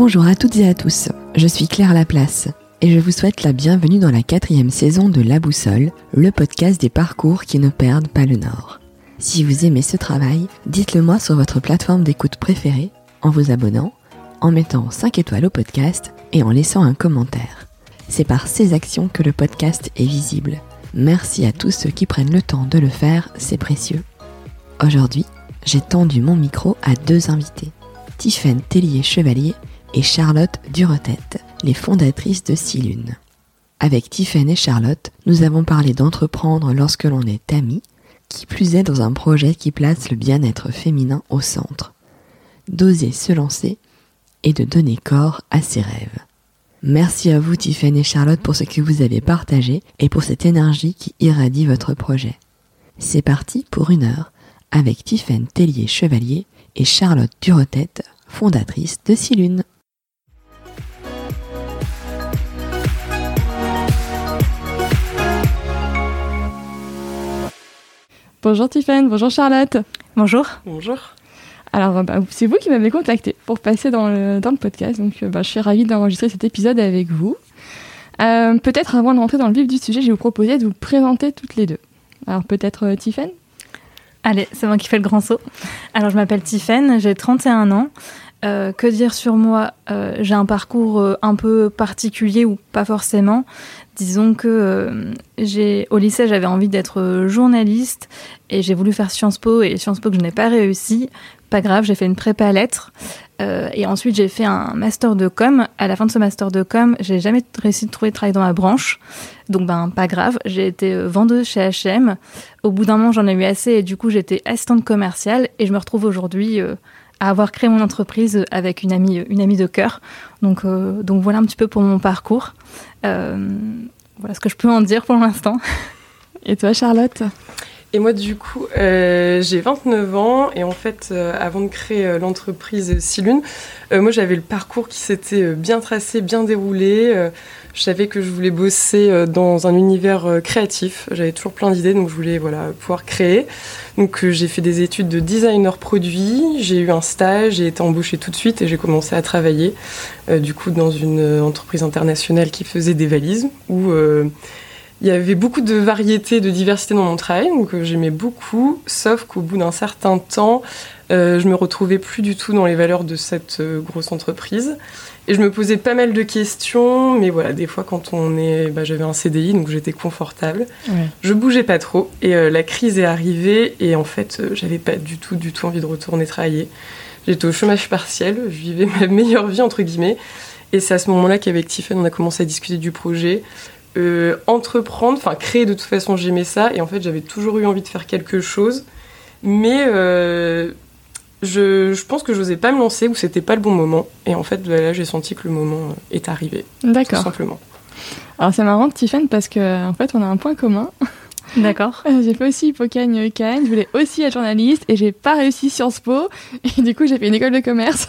Bonjour à toutes et à tous, je suis Claire Laplace et je vous souhaite la bienvenue dans la quatrième saison de La Boussole, le podcast des parcours qui ne perdent pas le nord. Si vous aimez ce travail, dites-le moi sur votre plateforme d'écoute préférée, en vous abonnant, en mettant 5 étoiles au podcast et en laissant un commentaire. C'est par ces actions que le podcast est visible. Merci à tous ceux qui prennent le temps de le faire, c'est précieux. Aujourd'hui, j'ai tendu mon micro à deux invités, Tiffaine Tellier-Chevalier et Charlotte Durotette, les fondatrices de Silune. Avec Tiffaine et Charlotte, nous avons parlé d'entreprendre lorsque l'on est amis, qui plus est dans un projet qui place le bien-être féminin au centre. D'oser se lancer et de donner corps à ses rêves. Merci à vous Tiffaine et Charlotte pour ce que vous avez partagé et pour cette énergie qui irradie votre projet. C'est parti pour une heure avec Tiffaine Tellier-Chevalier et Charlotte Durotette, fondatrice de Silune. Bonjour Tiffaine, bonjour Charlotte. Bonjour. Bonjour. Alors, bah, c'est vous qui m'avez contacté pour passer dans le, dans le podcast, donc euh, bah, je suis ravie d'enregistrer cet épisode avec vous. Euh, peut-être avant de rentrer dans le vif du sujet, je vais vous proposer de vous présenter toutes les deux. Alors peut-être euh, Tiffaine Allez, c'est moi qui fais le grand saut. Alors je m'appelle Tiffaine, j'ai 31 ans. Euh, que dire sur moi? Euh, J'ai un parcours un peu particulier ou pas forcément. Disons que j'ai au lycée j'avais envie d'être journaliste et j'ai voulu faire Sciences Po et Sciences Po que je n'ai pas réussi. Pas grave, j'ai fait une prépa lettres et ensuite j'ai fait un master de com. À la fin de ce master de com, j'ai jamais réussi de trouver de travail dans ma branche. Donc ben pas grave, j'ai été vendeuse chez H&M. Au bout d'un moment, j'en ai eu assez et du coup, j'étais assistante commerciale et je me retrouve aujourd'hui à avoir créé mon entreprise avec une amie, une amie de cœur. Donc, euh, donc voilà un petit peu pour mon parcours. Euh, voilà ce que je peux en dire pour l'instant. Et toi, Charlotte? Et moi, du coup, euh, j'ai 29 ans et en fait, euh, avant de créer euh, l'entreprise Silune, euh, moi j'avais le parcours qui s'était bien tracé, bien déroulé. Je savais que je voulais bosser dans un univers créatif. J'avais toujours plein d'idées, donc je voulais voilà, pouvoir créer. Donc j'ai fait des études de designer produit, j'ai eu un stage, j'ai été embauchée tout de suite et j'ai commencé à travailler du coup dans une entreprise internationale qui faisait des valises où il y avait beaucoup de variété, de diversité dans mon travail, donc euh, j'aimais beaucoup, sauf qu'au bout d'un certain temps, euh, je me retrouvais plus du tout dans les valeurs de cette euh, grosse entreprise. Et je me posais pas mal de questions, mais voilà, des fois quand on est, bah, j'avais un CDI, donc j'étais confortable. Ouais. Je bougeais pas trop, et euh, la crise est arrivée, et en fait, euh, j'avais pas du tout, du tout envie de retourner travailler. J'étais au chômage partiel, je vivais ma meilleure vie entre guillemets, et c'est à ce moment-là qu'avec Tiffany, on a commencé à discuter du projet euh, entreprendre, enfin créer de toute façon, j'aimais ça. Et en fait, j'avais toujours eu envie de faire quelque chose. Mais je, je, pense que je n'osais pas me lancer ou c'était pas le bon moment. Et en fait, là, j'ai senti que le moment euh, est arrivé. D'accord. Tout simplement. Alors, c'est marrant, Tiffany, parce qu'en en fait, on a un point commun. D'accord. J'ai fait aussi Hippocagne UCAN, je voulais aussi être journaliste et j'ai pas réussi Sciences Po. Et du coup, j'ai fait une école de commerce.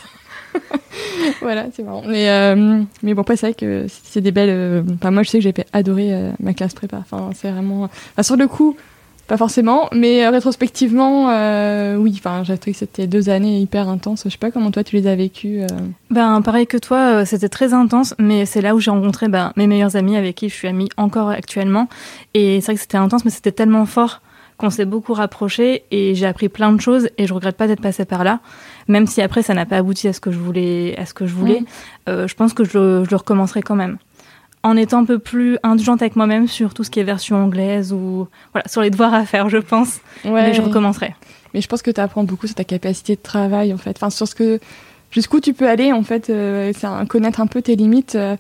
voilà, c'est marrant. Mais, euh, mais bon, après, c'est vrai que c'est des belles. Euh, enfin, moi, je sais que j'ai adoré euh, ma classe prépa. Enfin, c'est vraiment. Enfin, sur le coup, pas forcément, mais rétrospectivement, oui. Enfin, j'ai trouvé que c'était deux années hyper intenses. Je sais pas comment toi, tu les as vécues. Ben, pareil que toi, c'était très intense, mais c'est là où j'ai rencontré ben, mes meilleurs amis avec qui je suis amie encore actuellement. Et c'est vrai que c'était intense, mais c'était tellement fort qu'on s'est beaucoup rapprochés et j'ai appris plein de choses et je regrette pas d'être passée par là même si après ça n'a pas abouti à ce que je voulais, à ce que je voulais, mmh. euh, je pense que je, je, le recommencerai quand même. En étant un peu plus indulgente avec moi-même sur tout ce qui est version anglaise ou voilà, sur les devoirs à faire, je pense. Ouais. Mais je recommencerai. Mais je pense que tu apprends beaucoup sur ta capacité de travail, en fait. Enfin, sur ce que. Jusqu'où tu peux aller, en fait, euh, c'est un, connaître un peu tes limites. Euh,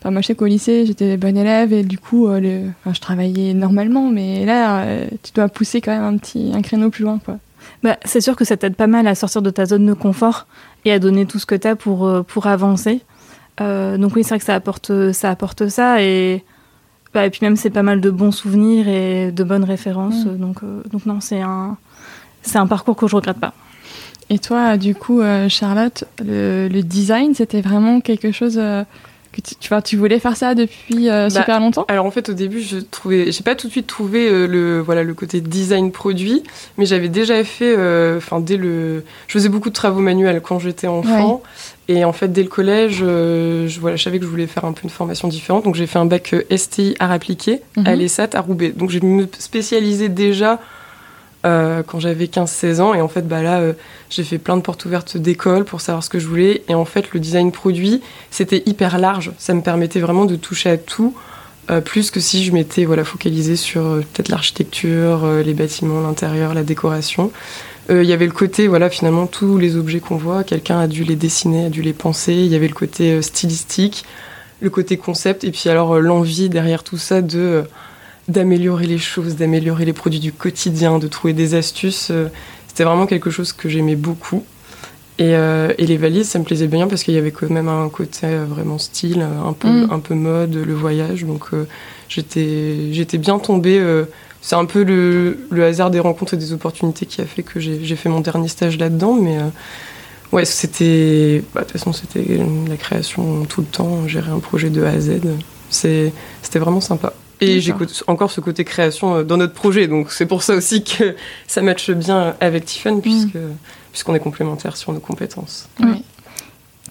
Enfin, moi, je sais qu'au lycée, j'étais bonne élève et du coup, euh, le... enfin, je travaillais normalement, mais là, euh, tu dois pousser quand même un petit un créneau plus loin, quoi. Bah, c'est sûr que ça t'aide pas mal à sortir de ta zone de confort et à donner tout ce que tu as pour, pour avancer. Euh, donc oui, c'est vrai que ça apporte ça, apporte ça et, bah, et puis même c'est pas mal de bons souvenirs et de bonnes références. Mmh. Donc, euh, donc non, c'est un, c'est un parcours que je regrette pas. Et toi, du coup, Charlotte, le, le design, c'était vraiment quelque chose que tu, tu, vois, tu voulais faire ça depuis euh, Bah, super longtemps? Alors en fait au début je trouvais, j'ai pas tout de suite trouvé euh, le voilà le côté design produit, mais j'avais déjà fait, euh, enfin dès le, je faisais beaucoup de travaux manuels quand j'étais enfant, et en fait dès le collège, je voilà, je savais que je voulais faire un peu une formation différente, donc j'ai fait un bac STI art appliqué à Mhm. l'ESAT à Roubaix, donc j'ai me spécialisé déjà euh, quand j'avais 15-16 ans, et en fait bah là euh, j'ai fait plein de portes ouvertes d'école pour savoir ce que je voulais, et en fait le design produit c'était hyper large, ça me permettait vraiment de toucher à tout. Euh, plus que si je m'étais voilà, focalisée sur peut-être l'architecture, les bâtiments, l'intérieur, la décoration. Il y avait le côté, voilà, finalement, tous les objets qu'on voit, quelqu'un a dû les dessiner, a dû les penser. Il y avait le côté stylistique, le côté concept, et puis alors l'envie derrière tout ça de d'améliorer les choses, d'améliorer les produits du quotidien, de trouver des astuces. euh, C'était vraiment quelque chose que j'aimais beaucoup. Et, euh, et les valises, ça me plaisait bien parce qu'il y avait quand même un côté euh, vraiment style, un peu, Mm. un peu mode, le voyage. Donc euh, j'étais bien tombée. euh, c'est un peu le, le hasard des rencontres et des opportunités qui a fait que j'ai fait mon dernier stage là-dedans. Mais ouais, c'était. bah, De toute façon, c'était la création tout le temps, gérer un projet de A à Z. C'était vraiment sympa. Et D'accord. co- encore ce côté création euh, dans notre projet. Donc c'est pour ça aussi que ça matche bien avec Tiffany, puisque puisqu'on est complémentaires sur nos compétences. Oui.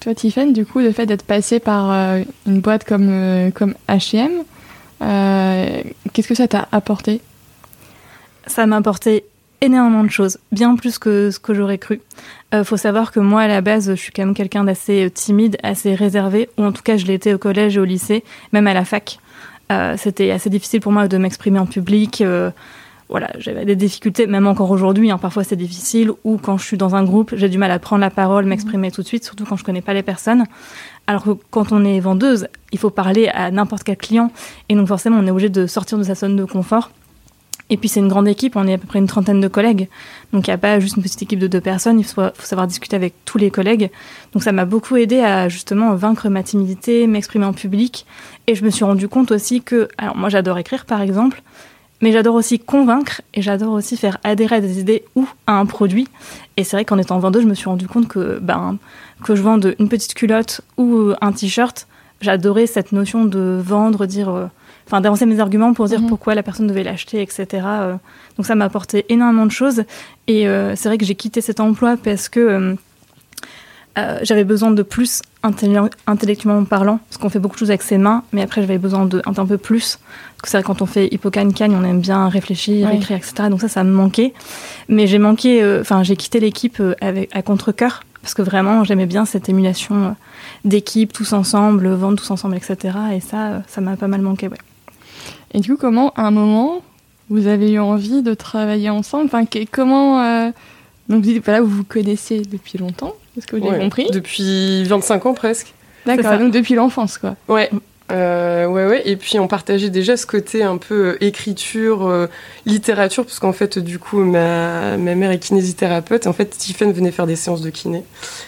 Toi, Tiffany, du coup, le fait d'être passé par euh, une boîte comme, euh, comme H&M, euh, qu'est-ce que ça t'a apporté? Ça m'a apporté énormément de choses, bien plus que ce que j'aurais cru. Euh, faut savoir que moi, à la base, je suis quand même quelqu'un d'assez timide, assez réservé, ou en tout cas, je l'étais au collège et au lycée, même à la fac. Euh, C'était assez difficile pour moi de m'exprimer en public. euh, voilà, j'avais des difficultés, même encore aujourd'hui, hein, parfois c'est difficile, ou quand je suis dans un groupe, j'ai du mal à prendre la parole, m'exprimer tout de suite, surtout quand je connais pas les personnes. Alors que quand on est vendeuse, il faut parler à n'importe quel client, et donc forcément on est obligé de sortir de sa zone de confort. Et puis c'est une grande équipe, on est à peu près une trentaine de collègues, donc il n'y a pas juste une petite équipe de deux personnes, il faut, savoir discuter avec tous les collègues. Donc ça m'a beaucoup aidé à justement vaincre ma timidité, m'exprimer en public, et je me suis rendu compte aussi que, alors moi j'adore écrire par exemple, mais j'adore aussi convaincre et j'adore aussi faire adhérer à des idées ou à un produit. Et c'est vrai qu'en étant vendeuse, je me suis rendu compte que, ben, que je vende une petite culotte ou un t-shirt, j'adorais cette notion de vendre, dire, euh, enfin d'avancer mes arguments pour dire Mhm. pourquoi la personne devait l'acheter, etc. Euh, Donc ça m'a apporté énormément de choses. Et euh, c'est vrai que j'ai quitté cet emploi parce que euh, j'avais besoin de plus intellectuellement parlant, parce qu'on fait beaucoup de choses avec ses mains, mais après j'avais besoin de un, peu plus. Parce que c'est vrai quand on fait hippocane cagne, on aime bien réfléchir, écrire, etc. Donc ça, ça me manquait. Mais j'ai manqué, euh, enfin j'ai quitté l'équipe euh, avec à contre cœur parce que vraiment j'aimais bien cette émulation euh, d'équipe, tous ensemble, vendre tous ensemble, etc. Et ça, ça m'a pas mal manqué. Ouais. Et du coup, comment, à un moment, vous avez eu envie de travailler ensemble? Enfin, que- comment... euh, Donc, vous dites, voilà, vous vous connaissez depuis longtemps, est-ce que vous avez Ouais, compris? Depuis 25 ans presque. D'accord, donc depuis l'enfance, quoi. Ouais. Euh, ouais, ouais. Et puis on partageait déjà ce côté un peu euh, écriture, euh, littérature, parce qu'en fait, du coup, ma, ma mère est kinésithérapeute. Et en fait, Tiffen venait faire des séances de kiné.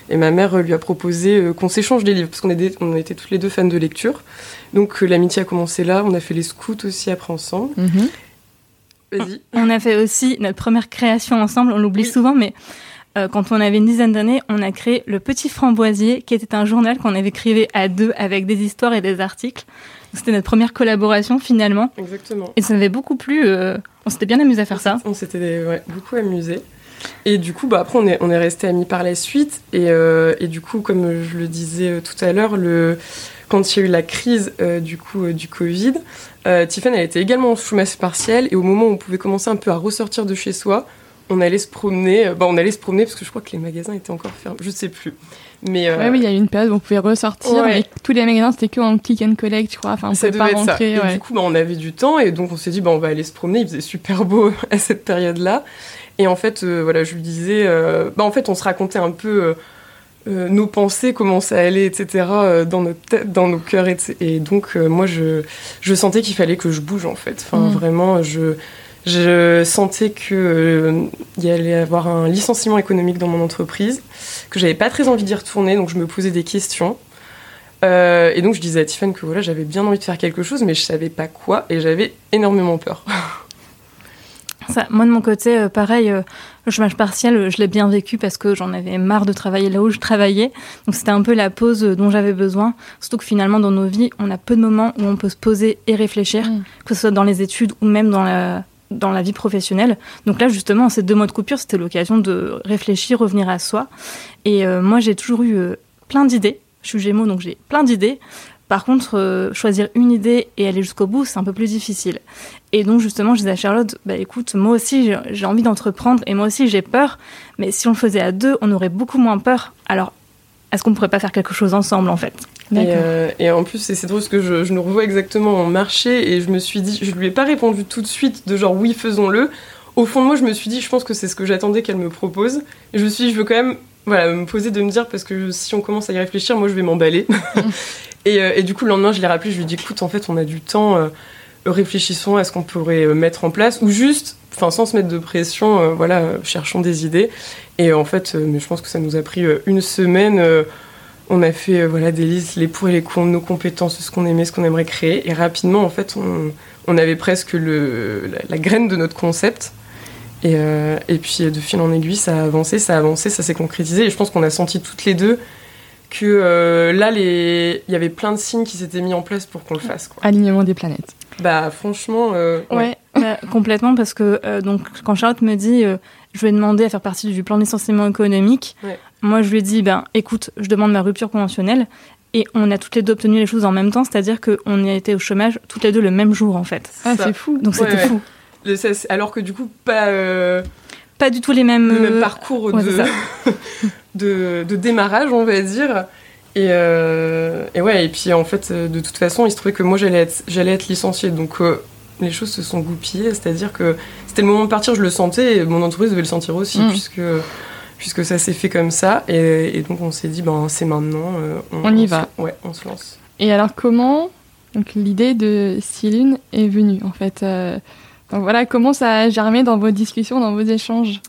Et ma mère euh, lui a proposé qu'on s'échange des livres, parce qu'on on était toutes les deux fans de lecture. Donc l'amitié a commencé là. On a fait les scouts aussi après ensemble. Vas-y. On a fait aussi notre première création ensemble, on l'oublie Oui. souvent, mais euh, quand on avait une dizaine d'années, on a créé Le Petit Framboisier, qui était un journal qu'on avait écrivé à deux avec des histoires et des articles. C'était notre première collaboration finalement. Exactement. Et ça m'avait beaucoup plu. euh, on s'était bien amusé à faire ça. On s'était ouais, beaucoup amusés. Et du coup, bah, après, on est, on est resté amis par la suite. Et, euh, et du coup, comme je le disais tout à l'heure, le, quand il y a eu la crise euh, du, coup, euh, du Covid, Tiffany, elle était également en chômage partiel. Et au moment où on pouvait commencer un peu à ressortir de chez soi, on allait se promener. euh, Bah, on allait se promener parce que je crois que les magasins étaient encore fermés. Je sais plus. Mais euh, Ouais, oui, il y a eu une période où on pouvait ressortir, Ouais. mais tous les magasins, c'était que en click and collect, je crois. Enfin, on ça pouvait pas être ça. rentrer. Et ouais. du coup, bah, on avait du temps et donc on s'est dit, bah, on va aller se promener. Il faisait super beau à cette période-là. Et en fait, euh, voilà, je lui disais, euh, bah, en fait, on se racontait un peu nos pensées, comment ça allait, etc., dans notre tête, dans nos cœurs. Et, et donc, moi, je, je sentais qu'il fallait que je bouge, en fait. Enfin, Mhm. vraiment, je, je sentais qu'il y allait avoir un licenciement économique dans mon entreprise, que j'avais pas très envie d'y retourner, donc je me posais des questions. Euh, et donc je disais à Tiffany que voilà, j'avais bien envie de faire quelque chose, mais je savais pas quoi, et j'avais énormément peur. Ça, moi de mon côté, euh, pareil, euh, le chômage partiel, euh, je l'ai bien vécu parce que j'en avais marre de travailler là où je travaillais. Donc c'était un peu la pause euh, dont j'avais besoin. Surtout que finalement dans nos vies, on a peu de moments où on peut se poser et réfléchir, Mm. que ce soit dans les études ou même dans la dans la vie professionnelle. Donc là justement, ces deux mois de coupure, c'était l'occasion de réfléchir, revenir à soi. Et euh, moi, j'ai toujours eu euh, plein d'idées. Je suis Gémeaux, donc j'ai plein d'idées. Par contre, euh, choisir une idée et aller jusqu'au bout, c'est un peu plus difficile. Et donc, justement, je disais à Charlotte, bah écoute, moi aussi, j'ai- envie d'entreprendre et moi aussi, j'ai peur. Mais si on le faisait à deux, on aurait beaucoup moins peur. Alors, est-ce qu'on pourrait pas faire quelque chose ensemble, en fait? Et, euh, et en plus, c'est drôle parce que je, je nous revois exactement en marché et je me suis dit, je lui ai pas répondu tout de suite de genre oui, faisons-le. Au fond de moi, je me suis dit, je pense que c'est ce que j'attendais qu'elle me propose. Et je me suis dit, je veux quand même voilà, me poser de me dire parce que si on commence à y réfléchir, moi je vais m'emballer. et, euh, et du coup, le lendemain, je l'ai rappelé, je lui ai dit, écoute, en fait, on a du temps, euh, réfléchissons à ce qu'on pourrait mettre en place ou juste, enfin, sans se mettre de pression, euh, voilà, cherchons des idées. Et en fait, euh, mais je pense que ça nous a pris euh, une semaine. on a fait voilà, des listes, les pour et les contre, nos compétences, ce qu'on aimait, ce qu'on aimerait créer. Et rapidement, en fait, on, on avait presque le, la, la graine de notre concept. Et, euh, et puis, de fil en aiguille, ça a avancé, ça a avancé, ça s'est concrétisé. Et je pense qu'on a senti toutes les deux que euh, là, les... il y avait plein de signes qui s'étaient mis en place pour qu'on le fasse. Quoi. Alignement des planètes. Bah, franchement, euh, ouais. Ouais. Bah, Complètement, parce que euh, donc, quand Charlotte me dit euh, je vais demander à faire partie du plan de licenciement économique, Ouais. moi je lui ai dit ben, écoute, je demande ma rupture conventionnelle. Et on a toutes les deux obtenu les choses en même temps, c'est-à-dire qu'on a été au chômage toutes les deux le même jour en fait. Ah, c'est fou. Donc Ouais, c'était ouais. fou. Le- alors que du coup, pas euh, Pas du tout les mêmes. le même parcours ouais, de, de, de démarrage, on va dire. Et, euh, et ouais, et puis en fait, de toute façon, il se trouvait que moi j'allais être, j'allais être licenciée. Donc euh, les choses se sont goupillées, c'est-à-dire que c'était le moment de partir, je le sentais, et mon entreprise devait le sentir aussi, Mm. puisque, puisque ça s'est fait comme ça. Et, et donc on s'est dit, ben c'est maintenant. euh, On y va. ouais, on se lance. Et alors, comment donc, l'idée de Céline est venue, en fait euh, Donc voilà, comment ça a germé dans vos discussions, dans vos échanges?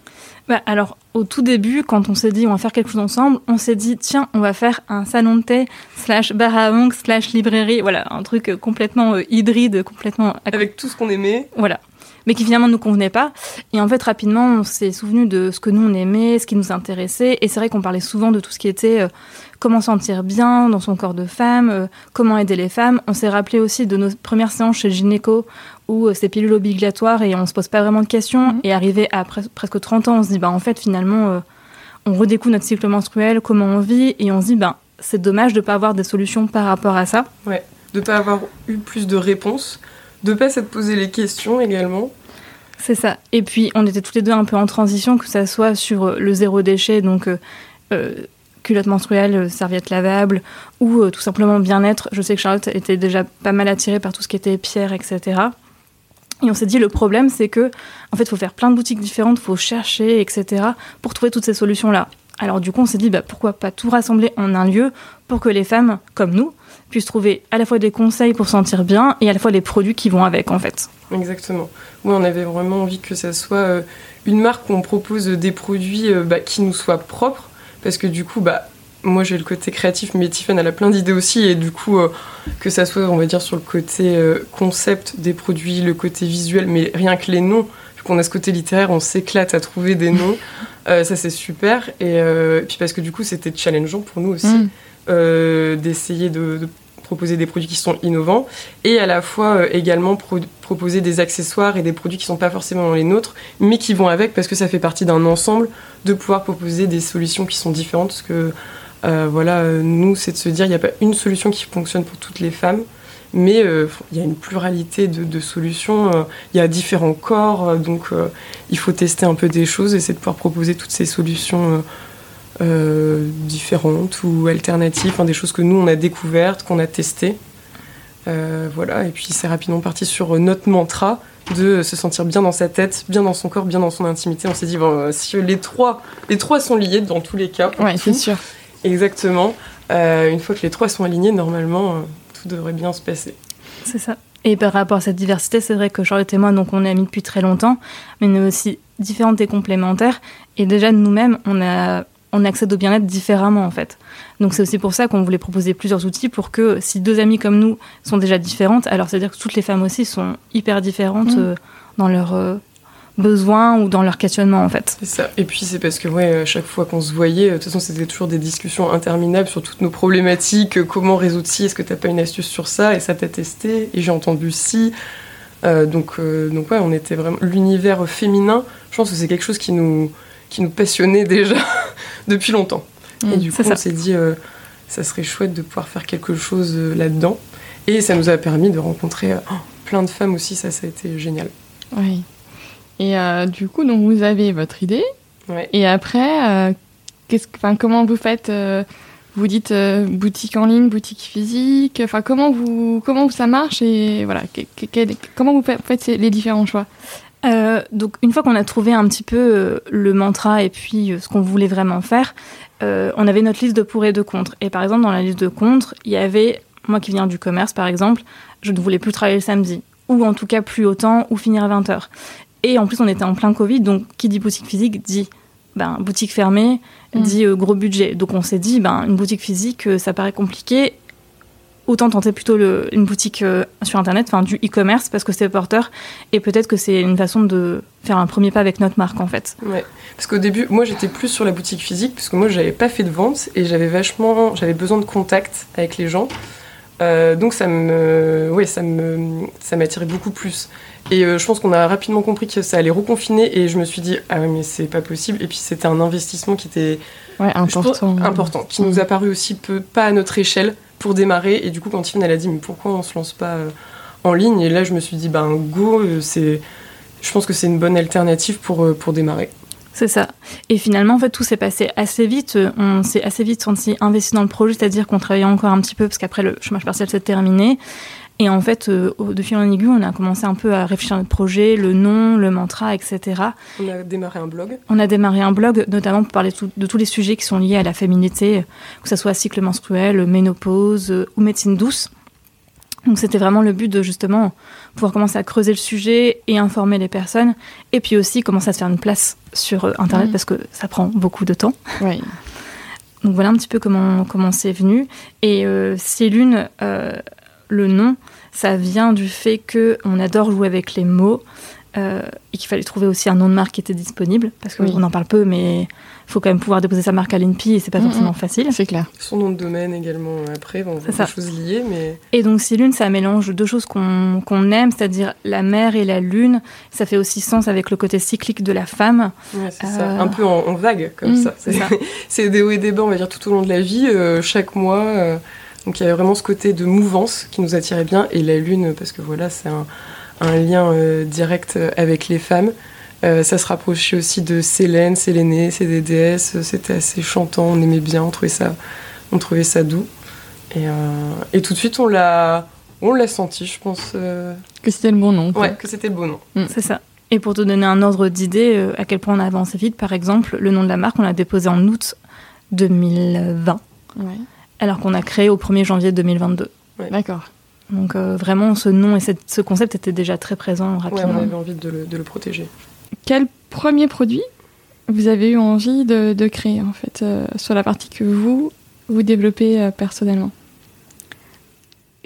Bah, alors, au tout début, quand on s'est dit on va faire quelque chose ensemble, on s'est dit tiens, on va faire un salon de thé slash bar à ongles slash librairie. Voilà, un truc euh, complètement euh, hybride, complètement Avec tout ce qu'on aimait. Voilà. Mais qui finalement ne nous convenait pas. Et en fait, rapidement, on s'est souvenu de ce que nous on aimait, ce qui nous intéressait. Et c'est vrai qu'on parlait souvent de tout ce qui était euh, comment sentir bien dans son corps de femme, euh, comment aider les femmes. On s'est rappelé aussi de nos premières séances chez gynéco où euh, c'est pilule obligatoire et on se pose pas vraiment de questions. Mhm. Et arrivé à pres- presque 30 ans, on se dit, bah en fait, finalement, euh, on redécouvre notre cycle menstruel, comment on vit, et on se dit, ben c'est dommage de pas avoir des solutions par rapport à ça. de pas avoir eu plus de réponses, de pas s'être posé les questions également. C'est ça. Et puis, on était toutes les deux un peu en transition, que ça soit sur euh, le zéro déchet, donc euh, culotte menstruelle, serviette lavable, ou euh, tout simplement bien-être. Je sais que Charlotte était déjà pas mal attirée par tout ce qui était pierre, etc. Et on s'est dit, le problème, c'est que, en fait, il faut faire plein de boutiques différentes, il faut chercher, etc., pour trouver toutes ces solutions-là. Alors, du coup, on s'est dit, bah, pourquoi pas tout rassembler en un lieu pour que les femmes, comme nous, puissent trouver à la fois des conseils pour se sentir bien et à la fois les produits qui vont avec, en fait. Exactement. Oui, on avait vraiment envie que ça soit euh, une marque où on propose des produits euh, bah, qui nous soient propres, parce que du coup, bah, moi j'ai le côté créatif, mais Tiffany elle a plein d'idées aussi, et du coup, euh, que ça soit, on va dire, sur le côté euh, concept des produits, le côté visuel, mais rien que les noms, vu qu'on a ce côté littéraire, on s'éclate à trouver des noms, Euh, ça c'est super, et puis parce que du coup c'était challengeant pour nous aussi Mm. d'essayer de, de proposer des produits qui sont innovants et à la fois également pro- proposer des accessoires et des produits qui sont pas forcément les nôtres mais qui vont avec parce que ça fait partie d'un ensemble de pouvoir proposer des solutions qui sont différentes parce que euh, voilà euh, nous c'est de se dire il n'y a pas une solution qui fonctionne pour toutes les femmes mais euh, il y a une pluralité de, de solutions, il y a différents corps, donc il faut tester un peu des choses, essayer de pouvoir proposer toutes ces solutions différentes ou alternatives, des choses que nous on a découvertes, qu'on a testées. Voilà, et puis c'est rapidement parti sur notre mantra de se sentir bien dans sa tête, bien dans son corps, bien dans son intimité. On s'est dit, bon, si les trois, les trois sont liés dans tous les cas, Ouais, c'est sûr. Exactement, euh, une fois que les trois sont alignés, normalement, euh, tout devrait bien se passer. C'est ça. Et par rapport à cette diversité, c'est vrai que Charlotte et moi, donc on est amis depuis très longtemps, mais on est aussi différentes et complémentaires. Et déjà, nous-mêmes, on, a, on accède au bien-être différemment, en fait. Donc c'est aussi pour ça qu'on voulait proposer plusieurs outils pour que si deux amies comme nous sont déjà différentes, alors c'est-à-dire que toutes les femmes aussi sont hyper différentes Mm. euh, dans leur euh, besoins ou dans leur questionnement en fait. C'est ça. Et puis c'est parce que ouais, à chaque fois qu'on se voyait, de toute façon c'était toujours des discussions interminables sur toutes nos problématiques, euh, comment résoudre ci, est-ce que t'as pas une astuce sur ça, et ça t'a testé, et j'ai entendu si. Euh, donc, euh, donc ouais, on était vraiment l'univers féminin. Je pense que c'est quelque chose qui nous qui nous passionnait déjà depuis longtemps. et Mm, du coup, ça. on s'est dit, euh, ça serait chouette de pouvoir faire quelque chose euh, là-dedans. Et ça nous a permis de rencontrer euh, oh, plein de femmes aussi. Ça, ça a été génial. Oui. Et euh, du coup, donc vous avez votre idée. Ouais. Et après, euh, qu'est-ce comment vous faites euh, Vous dites euh, boutique en ligne, boutique physique. Enfin, comment vous, comment ça marche et voilà, que- que- quel- comment vous fa- faites les différents choix? Euh, donc une fois qu'on a trouvé un petit peu euh, le mantra et puis euh, ce qu'on voulait vraiment faire, euh, on avait notre liste de pour et de contre. Et par exemple dans la liste de contre, il y avait moi qui viens du commerce par exemple, je ne voulais plus travailler le samedi ou en tout cas plus autant ou finir à 20h. Et en plus on était en plein Covid donc qui dit boutique physique dit ben, boutique fermée, Mm. dit euh, gros budget. Donc on s'est dit ben une boutique physique euh, ça paraît compliqué autant tenter plutôt le, une boutique euh, sur internet, enfin du e-commerce parce que c'est porteur et peut-être que c'est une façon de faire un premier pas avec notre marque en fait. Ouais. Parce qu'au début, moi j'étais plus sur la boutique physique, parce que moi j'avais pas fait de vente et j'avais vachement, j'avais besoin de contact avec les gens. Donc ça me, ouais, ça me, ça m'attirait beaucoup plus. Et euh, je pense qu'on a rapidement compris que ça allait reconfiner et je me suis dit ah ouais, mais c'est pas possible. Et puis c'était un investissement qui était Ouais, important. important, qui nous a paru aussi peu, pas à notre échelle pour démarrer. Et du coup, quand Yvonne elle a dit, mais pourquoi on se lance pas euh, en ligne? Et là, je me suis dit, ben go, euh, c'est, je pense que c'est une bonne alternative pour, pour démarrer. C'est ça. Et finalement, en fait, tout s'est passé assez vite. On s'est assez vite senti investi dans le projet, c'est-à-dire qu'on travaillait encore un petit peu parce qu'après le chômage partiel s'est terminé. Et en fait, euh, de fil en aiguille, on a commencé un peu à réfléchir à notre projet, le nom, le mantra, etc. On a démarré un blog. On a démarré un blog, notamment pour parler tout- de tous les sujets qui sont liés à la féminité, que ce soit cycle menstruel, ménopause euh, ou médecine douce. Donc c'était vraiment le but de justement pouvoir commencer à creuser le sujet et informer les personnes, et puis aussi commencer à se faire une place sur euh, Internet Mhm. parce que ça prend beaucoup de temps. Donc voilà un petit peu comment comment c'est venu. Et euh, Célune, euh, le nom, ça vient du fait que on adore jouer avec les mots euh, et qu'il fallait trouver aussi un nom de marque qui était disponible parce qu'on Oui. en parle peu, mais il faut quand même pouvoir déposer sa marque à l'INPI et c'est pas forcément facile. C'est clair. Son nom de domaine également euh, après, bon, C'est des ça. choses liées, mais Et donc Célune, ça mélange deux choses qu'on qu'on aime, c'est-à-dire la mer et la lune. Ça fait aussi sens avec le côté cyclique de la femme. ouais, c'est Euh, ça, un peu en, en vague comme Mm, ça. c'est ça. c'est des hauts et des bas, on va dire, tout au long de la vie, euh, chaque mois. euh, donc il y avait vraiment ce côté de mouvance qui nous attirait bien. Et la lune, parce que voilà, c'est un, un lien euh, direct euh, avec les femmes. Euh, ça se rapprochait aussi de Célène, Sélénée, c'est des déesses. euh, C'était assez chantant, on aimait bien, on trouvait ça, on trouvait ça doux. Et, euh, et tout de suite, on l'a, on l'a senti, je pense, euh, Que c'était le bon nom. quoi. ouais, que c'était le beau nom. C'est ça. Et pour te donner un ordre d'idée, euh, à quel point on a avancé vite, par exemple, le nom de la marque, on l'a déposé en août 2020, Ouais. Alors qu'on a créé au 1er janvier 2022. D'accord. Donc euh, vraiment, ce nom et cette- ce concept étaient déjà très présents Ouais, rapidement. on avait envie de le, de le protéger. Quel premier produit vous avez eu envie de, de créer en fait euh, sur la partie que vous vous développez euh, personnellement?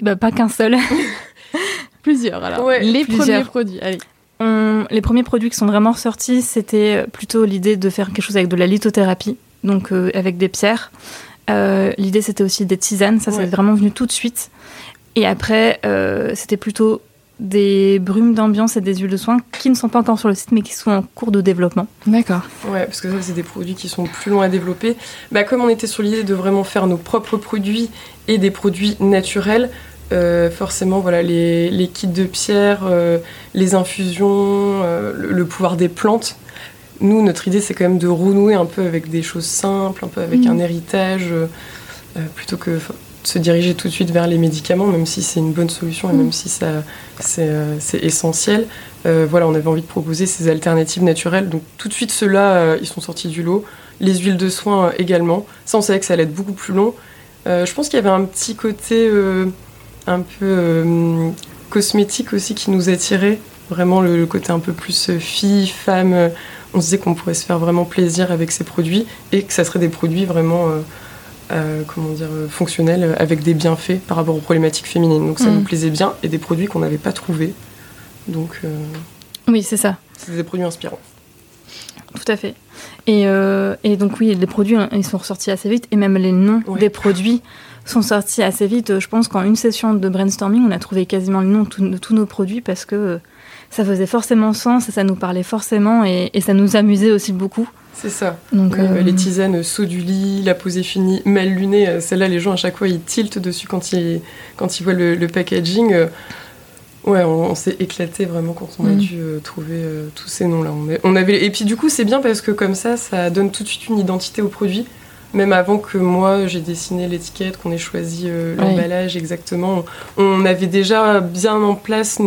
Bah, pas qu'un seul. Plusieurs alors. Ouais, les plusieurs. premiers produits. Allez. On- les premiers produits qui sont vraiment ressortis, c'était plutôt l'idée de faire quelque chose avec de la lithothérapie, donc euh, avec des pierres. Euh, l'idée, c'était aussi des tisanes, ça, Ouais. c'est vraiment venu tout de suite. Et après, euh, c'était plutôt des brumes d'ambiance et des huiles de soin qui ne sont pas encore sur le site, mais qui sont en cours de développement. D'accord. Ouais, parce que ça, c'est des produits qui sont plus longs à développer. Bah, comme on était sur l'idée de vraiment faire nos propres produits et des produits naturels, euh, forcément, voilà, les, les kits de pierre, euh, les infusions, euh, le, le pouvoir des plantes. Nous, notre idée, c'est quand même de renouer un peu avec des choses simples, un peu avec Mhm. un héritage, euh, euh, plutôt que de se diriger tout de suite vers les médicaments, même si c'est une bonne solution et Mhm. même si ça, c'est, euh, essentiel. Euh, voilà, on avait envie de proposer ces alternatives naturelles. Donc tout de suite, ceux-là, ils sont sortis du lot. Les huiles de soin euh, également. Ça, on savait que ça allait être beaucoup plus long. Je pense qu'il y avait un petit côté un peu cosmétique aussi qui nous attirait. Vraiment le, le côté un peu plus fille, femme. On se disait qu'on pourrait se faire vraiment plaisir avec ces produits et que ça serait des produits vraiment... euh, euh, comment dire, euh, fonctionnels avec des bienfaits par rapport aux problématiques féminines. Donc ça Mm. nous plaisait bien et des produits qu'on n'avait pas trouvés. Donc Oui, c'est ça. c'est des produits inspirants. Tout à fait. Et, et, donc oui, les produits, ils sont ressortis assez vite, et même les noms des produits sont sortis assez vite. Je pense qu'en une session de brainstorming, on a trouvé quasiment le nom de tous nos produits parce que ça faisait forcément sens, ça nous parlait forcément et, ça nous amusait aussi beaucoup. C'est ça. Donc, euh, Les tisanes saut du lit, la pose est finie, mal lunée, euh, celle-là, les gens à chaque fois ils tiltent dessus quand ils, quand ils voient le, packaging. Euh, ouais, on, s'est éclaté vraiment quand on a mm. dû trouver tous ces noms-là. On, on, avait... Et puis du coup, c'est bien parce que comme ça, ça donne tout de suite une identité au produit même avant que moi j'ai dessiné l'étiquette, qu'on ait choisi l'emballage exactement, on avait déjà bien en place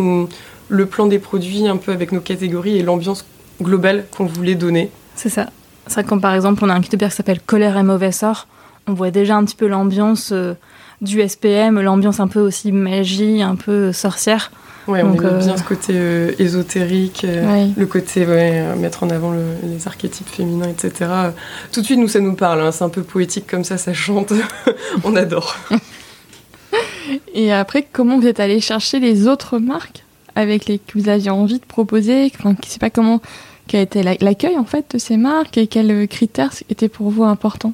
le plan des produits un peu avec nos catégories et l'ambiance globale qu'on voulait donner. C'est ça. C'est vrai que par exemple on a un kit de bière qui s'appelle Colère et mauvais sort, on voit déjà un petit peu l'ambiance euh, du SPM, l'ambiance un peu aussi magie, un peu sorcière. Ouais, on aime euh, bien ce côté euh, ésotérique, le côté mettre en avant les archétypes féminins, etc. Tout de suite, nous, ça nous parle. Hein. C'est un peu poétique comme ça, ça chante. on adore. Et après, comment vous êtes allé chercher les autres marques? Avec les que vous aviez envie de proposer Enfin, je sais pas comment quel était l'accueil en fait de ces marques et quels critères étaient pour vous importants?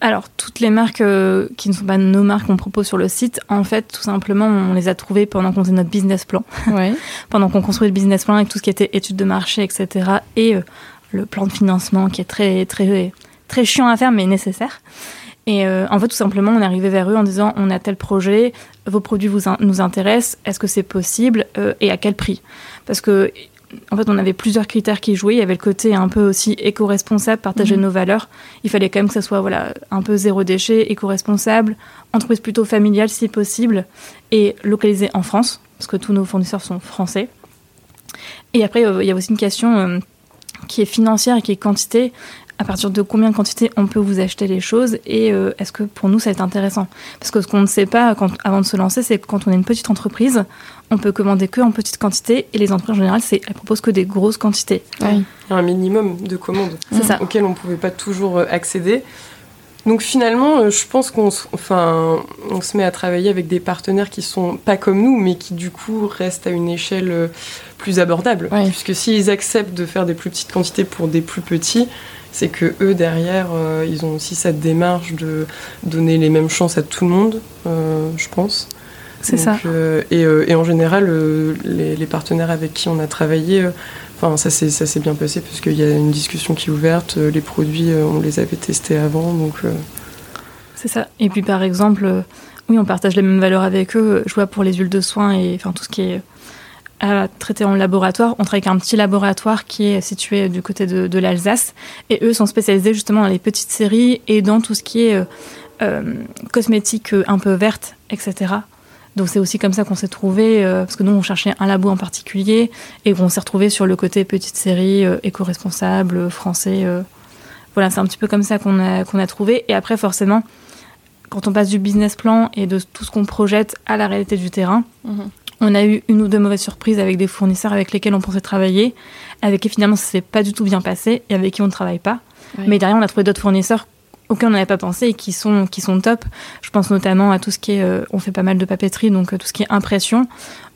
Alors, toutes les marques euh, qui ne sont pas nos marques qu'on propose sur le site, en fait, tout simplement, on les a trouvées pendant qu'on faisait notre business plan. Ouais. pendant qu'on construit le business plan avec tout ce qui était études de marché, etc. Et euh, le plan de financement qui est très, très, très chiant à faire, mais nécessaire. Et euh, en fait, tout simplement, on est arrivé vers eux en disant on a tel projet, vos produits vous nous intéressent, est-ce que c'est possible euh, et à quel prix? Parce que en fait, on avait plusieurs critères qui jouaient. Il y avait le côté un peu aussi éco-responsable, partager mhm. nos valeurs. Il fallait quand même que ça soit voilà, un peu zéro déchet, éco-responsable, entreprise plutôt familiale si possible, et localisée en France, parce que tous nos fournisseurs sont français. Et après, euh, il y a aussi une question qui est financière et qui est quantité à partir de combien de quantité on peut vous acheter les choses et euh, est-ce que pour nous ça va être intéressant? Parce que ce qu'on ne sait pas quand, avant de se lancer, c'est que quand on est une petite entreprise, on peut commander que en petite quantité et les entreprises en général, c'est, elles proposent que des grosses quantités. Il y a un minimum de commandes auquel on ne pouvait pas toujours euh, accéder. Donc finalement, euh, je pense qu'on enfin, on se met à travailler avec des partenaires qui sont pas comme nous, mais qui du coup restent à une échelle plus abordable. Puisque s'ils acceptent de faire des plus petites quantités pour des plus petits, c'est que eux derrière, euh, ils ont aussi cette démarche de donner les mêmes chances à tout le monde, euh, je pense. C'est ça. Euh, et, en général, les, partenaires avec qui on a travaillé, enfin ça s'est bien passé puisqu'il y a une discussion qui est ouverte. les produits, on les avait testés avant, donc. C'est ça. Et puis par exemple, oui, on partage les mêmes valeurs avec eux. Je vois pour les huiles de soins et enfin tout ce qui est à traiter en laboratoire. On travaille avec un petit laboratoire qui est situé du côté de, l'Alsace. Et eux sont spécialisés justement dans les petites séries et dans tout ce qui est euh, euh cosmétique euh, un peu verte, etc. Donc c'est aussi comme ça qu'on s'est trouvé, euh, parce que nous on cherchait un labo en particulier et qu'on s'est retrouvé sur le côté petite série, éco-responsable, français. voilà, c'est un petit peu comme ça qu'on a, qu'on a trouvé. Et après forcément, quand on passe du business plan et de tout ce qu'on projette à la réalité du terrain, mhm. On a eu une ou deux mauvaises surprises avec des fournisseurs avec lesquels on pensait travailler, avec qui finalement ça s'est pas du tout bien passé et avec qui on ne travaille pas. Mais derrière, on a trouvé d'autres fournisseurs auxquels on n'avait pas pensé et qui sont, qui sont top. Je pense notamment à tout ce qui est. Euh, on fait pas mal de papeterie, donc euh, tout ce qui est impression.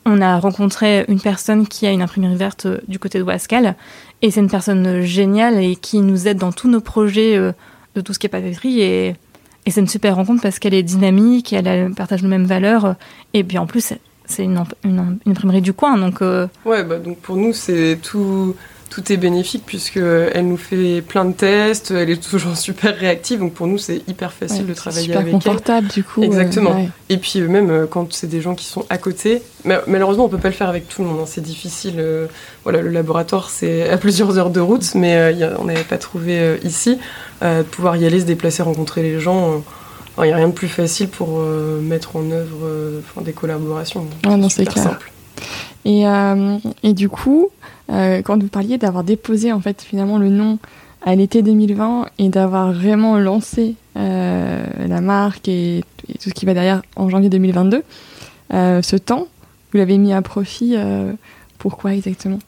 On a rencontré une personne qui a une imprimerie verte euh, du côté de Wascal. Et c'est une personne géniale et qui nous aide dans tous nos projets de tout ce qui est papeterie. Et, et c'est une super rencontre parce qu'elle est dynamique, elle partage nos mêmes valeurs. Et puis en plus, c'est une, une, imprimerie du coin, donc. Euh, ouais, bah, donc pour nous c'est tout, tout est bénéfique puisque elle nous fait plein de tests, elle est toujours super réactive, donc pour nous c'est hyper facile de travailler avec elle. confortable du coup. Exactement. Et puis euh, même euh, quand c'est des gens qui sont à côté, malheureusement on peut pas le faire avec tout le monde, hein, c'est difficile. voilà, le laboratoire c'est à plusieurs heures de route, mais on n'avait pas trouvé ici de pouvoir y aller, se déplacer, rencontrer les gens il n'y a rien de plus facile pour euh, mettre en œuvre euh, des collaborations. Ah non, c'est simple. Et, euh, et, du coup, quand vous parliez d'avoir déposé en fait finalement le nom à l'été 2020 et d'avoir vraiment lancé la marque et, tout ce qui va derrière en janvier 2022, ce temps, vous l'avez mis à profit. pourquoi exactement?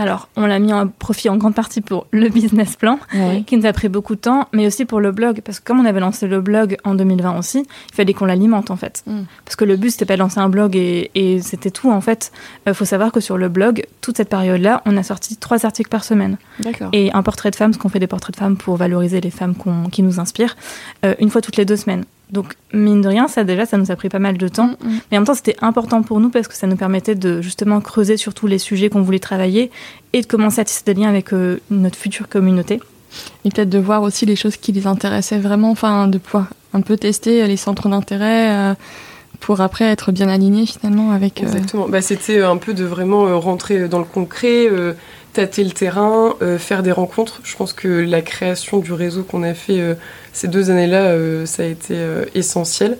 Alors, on l'a mis en profit en grande partie pour le business plan, Ouais. qui nous a pris beaucoup de temps, mais aussi pour le blog, parce que comme on avait lancé le blog en 2020 aussi, il fallait qu'on l'alimente en fait. Mm. Parce que le but, c'était pas de lancer un blog et, et c'était tout en fait. Il faut savoir que sur le blog, toute cette période-là, on a sorti trois articles par semaine. D'accord. Et un portrait de femme, parce qu'on fait des portraits de femmes pour valoriser les femmes qui nous inspirent, euh, une fois toutes les deux semaines. Donc, mine de rien, ça déjà, ça nous a pris pas mal de temps. Mm, mm. Mais en même temps, c'était important pour nous parce que ça nous permettait de justement creuser sur tous les sujets qu'on voulait travailler et de commencer à tisser des liens avec euh, notre future communauté. Et peut-être de voir aussi les choses qui les intéressaient vraiment, enfin de pouvoir un peu tester les centres d'intérêt euh, pour après être bien aligné finalement avec. euh, Exactement. Bah, c'était un peu de vraiment rentrer dans le concret, euh, tâter le terrain, euh, faire des rencontres. Je pense que la création du réseau qu'on a fait euh, ces deux années-là, euh, ça a été essentiel.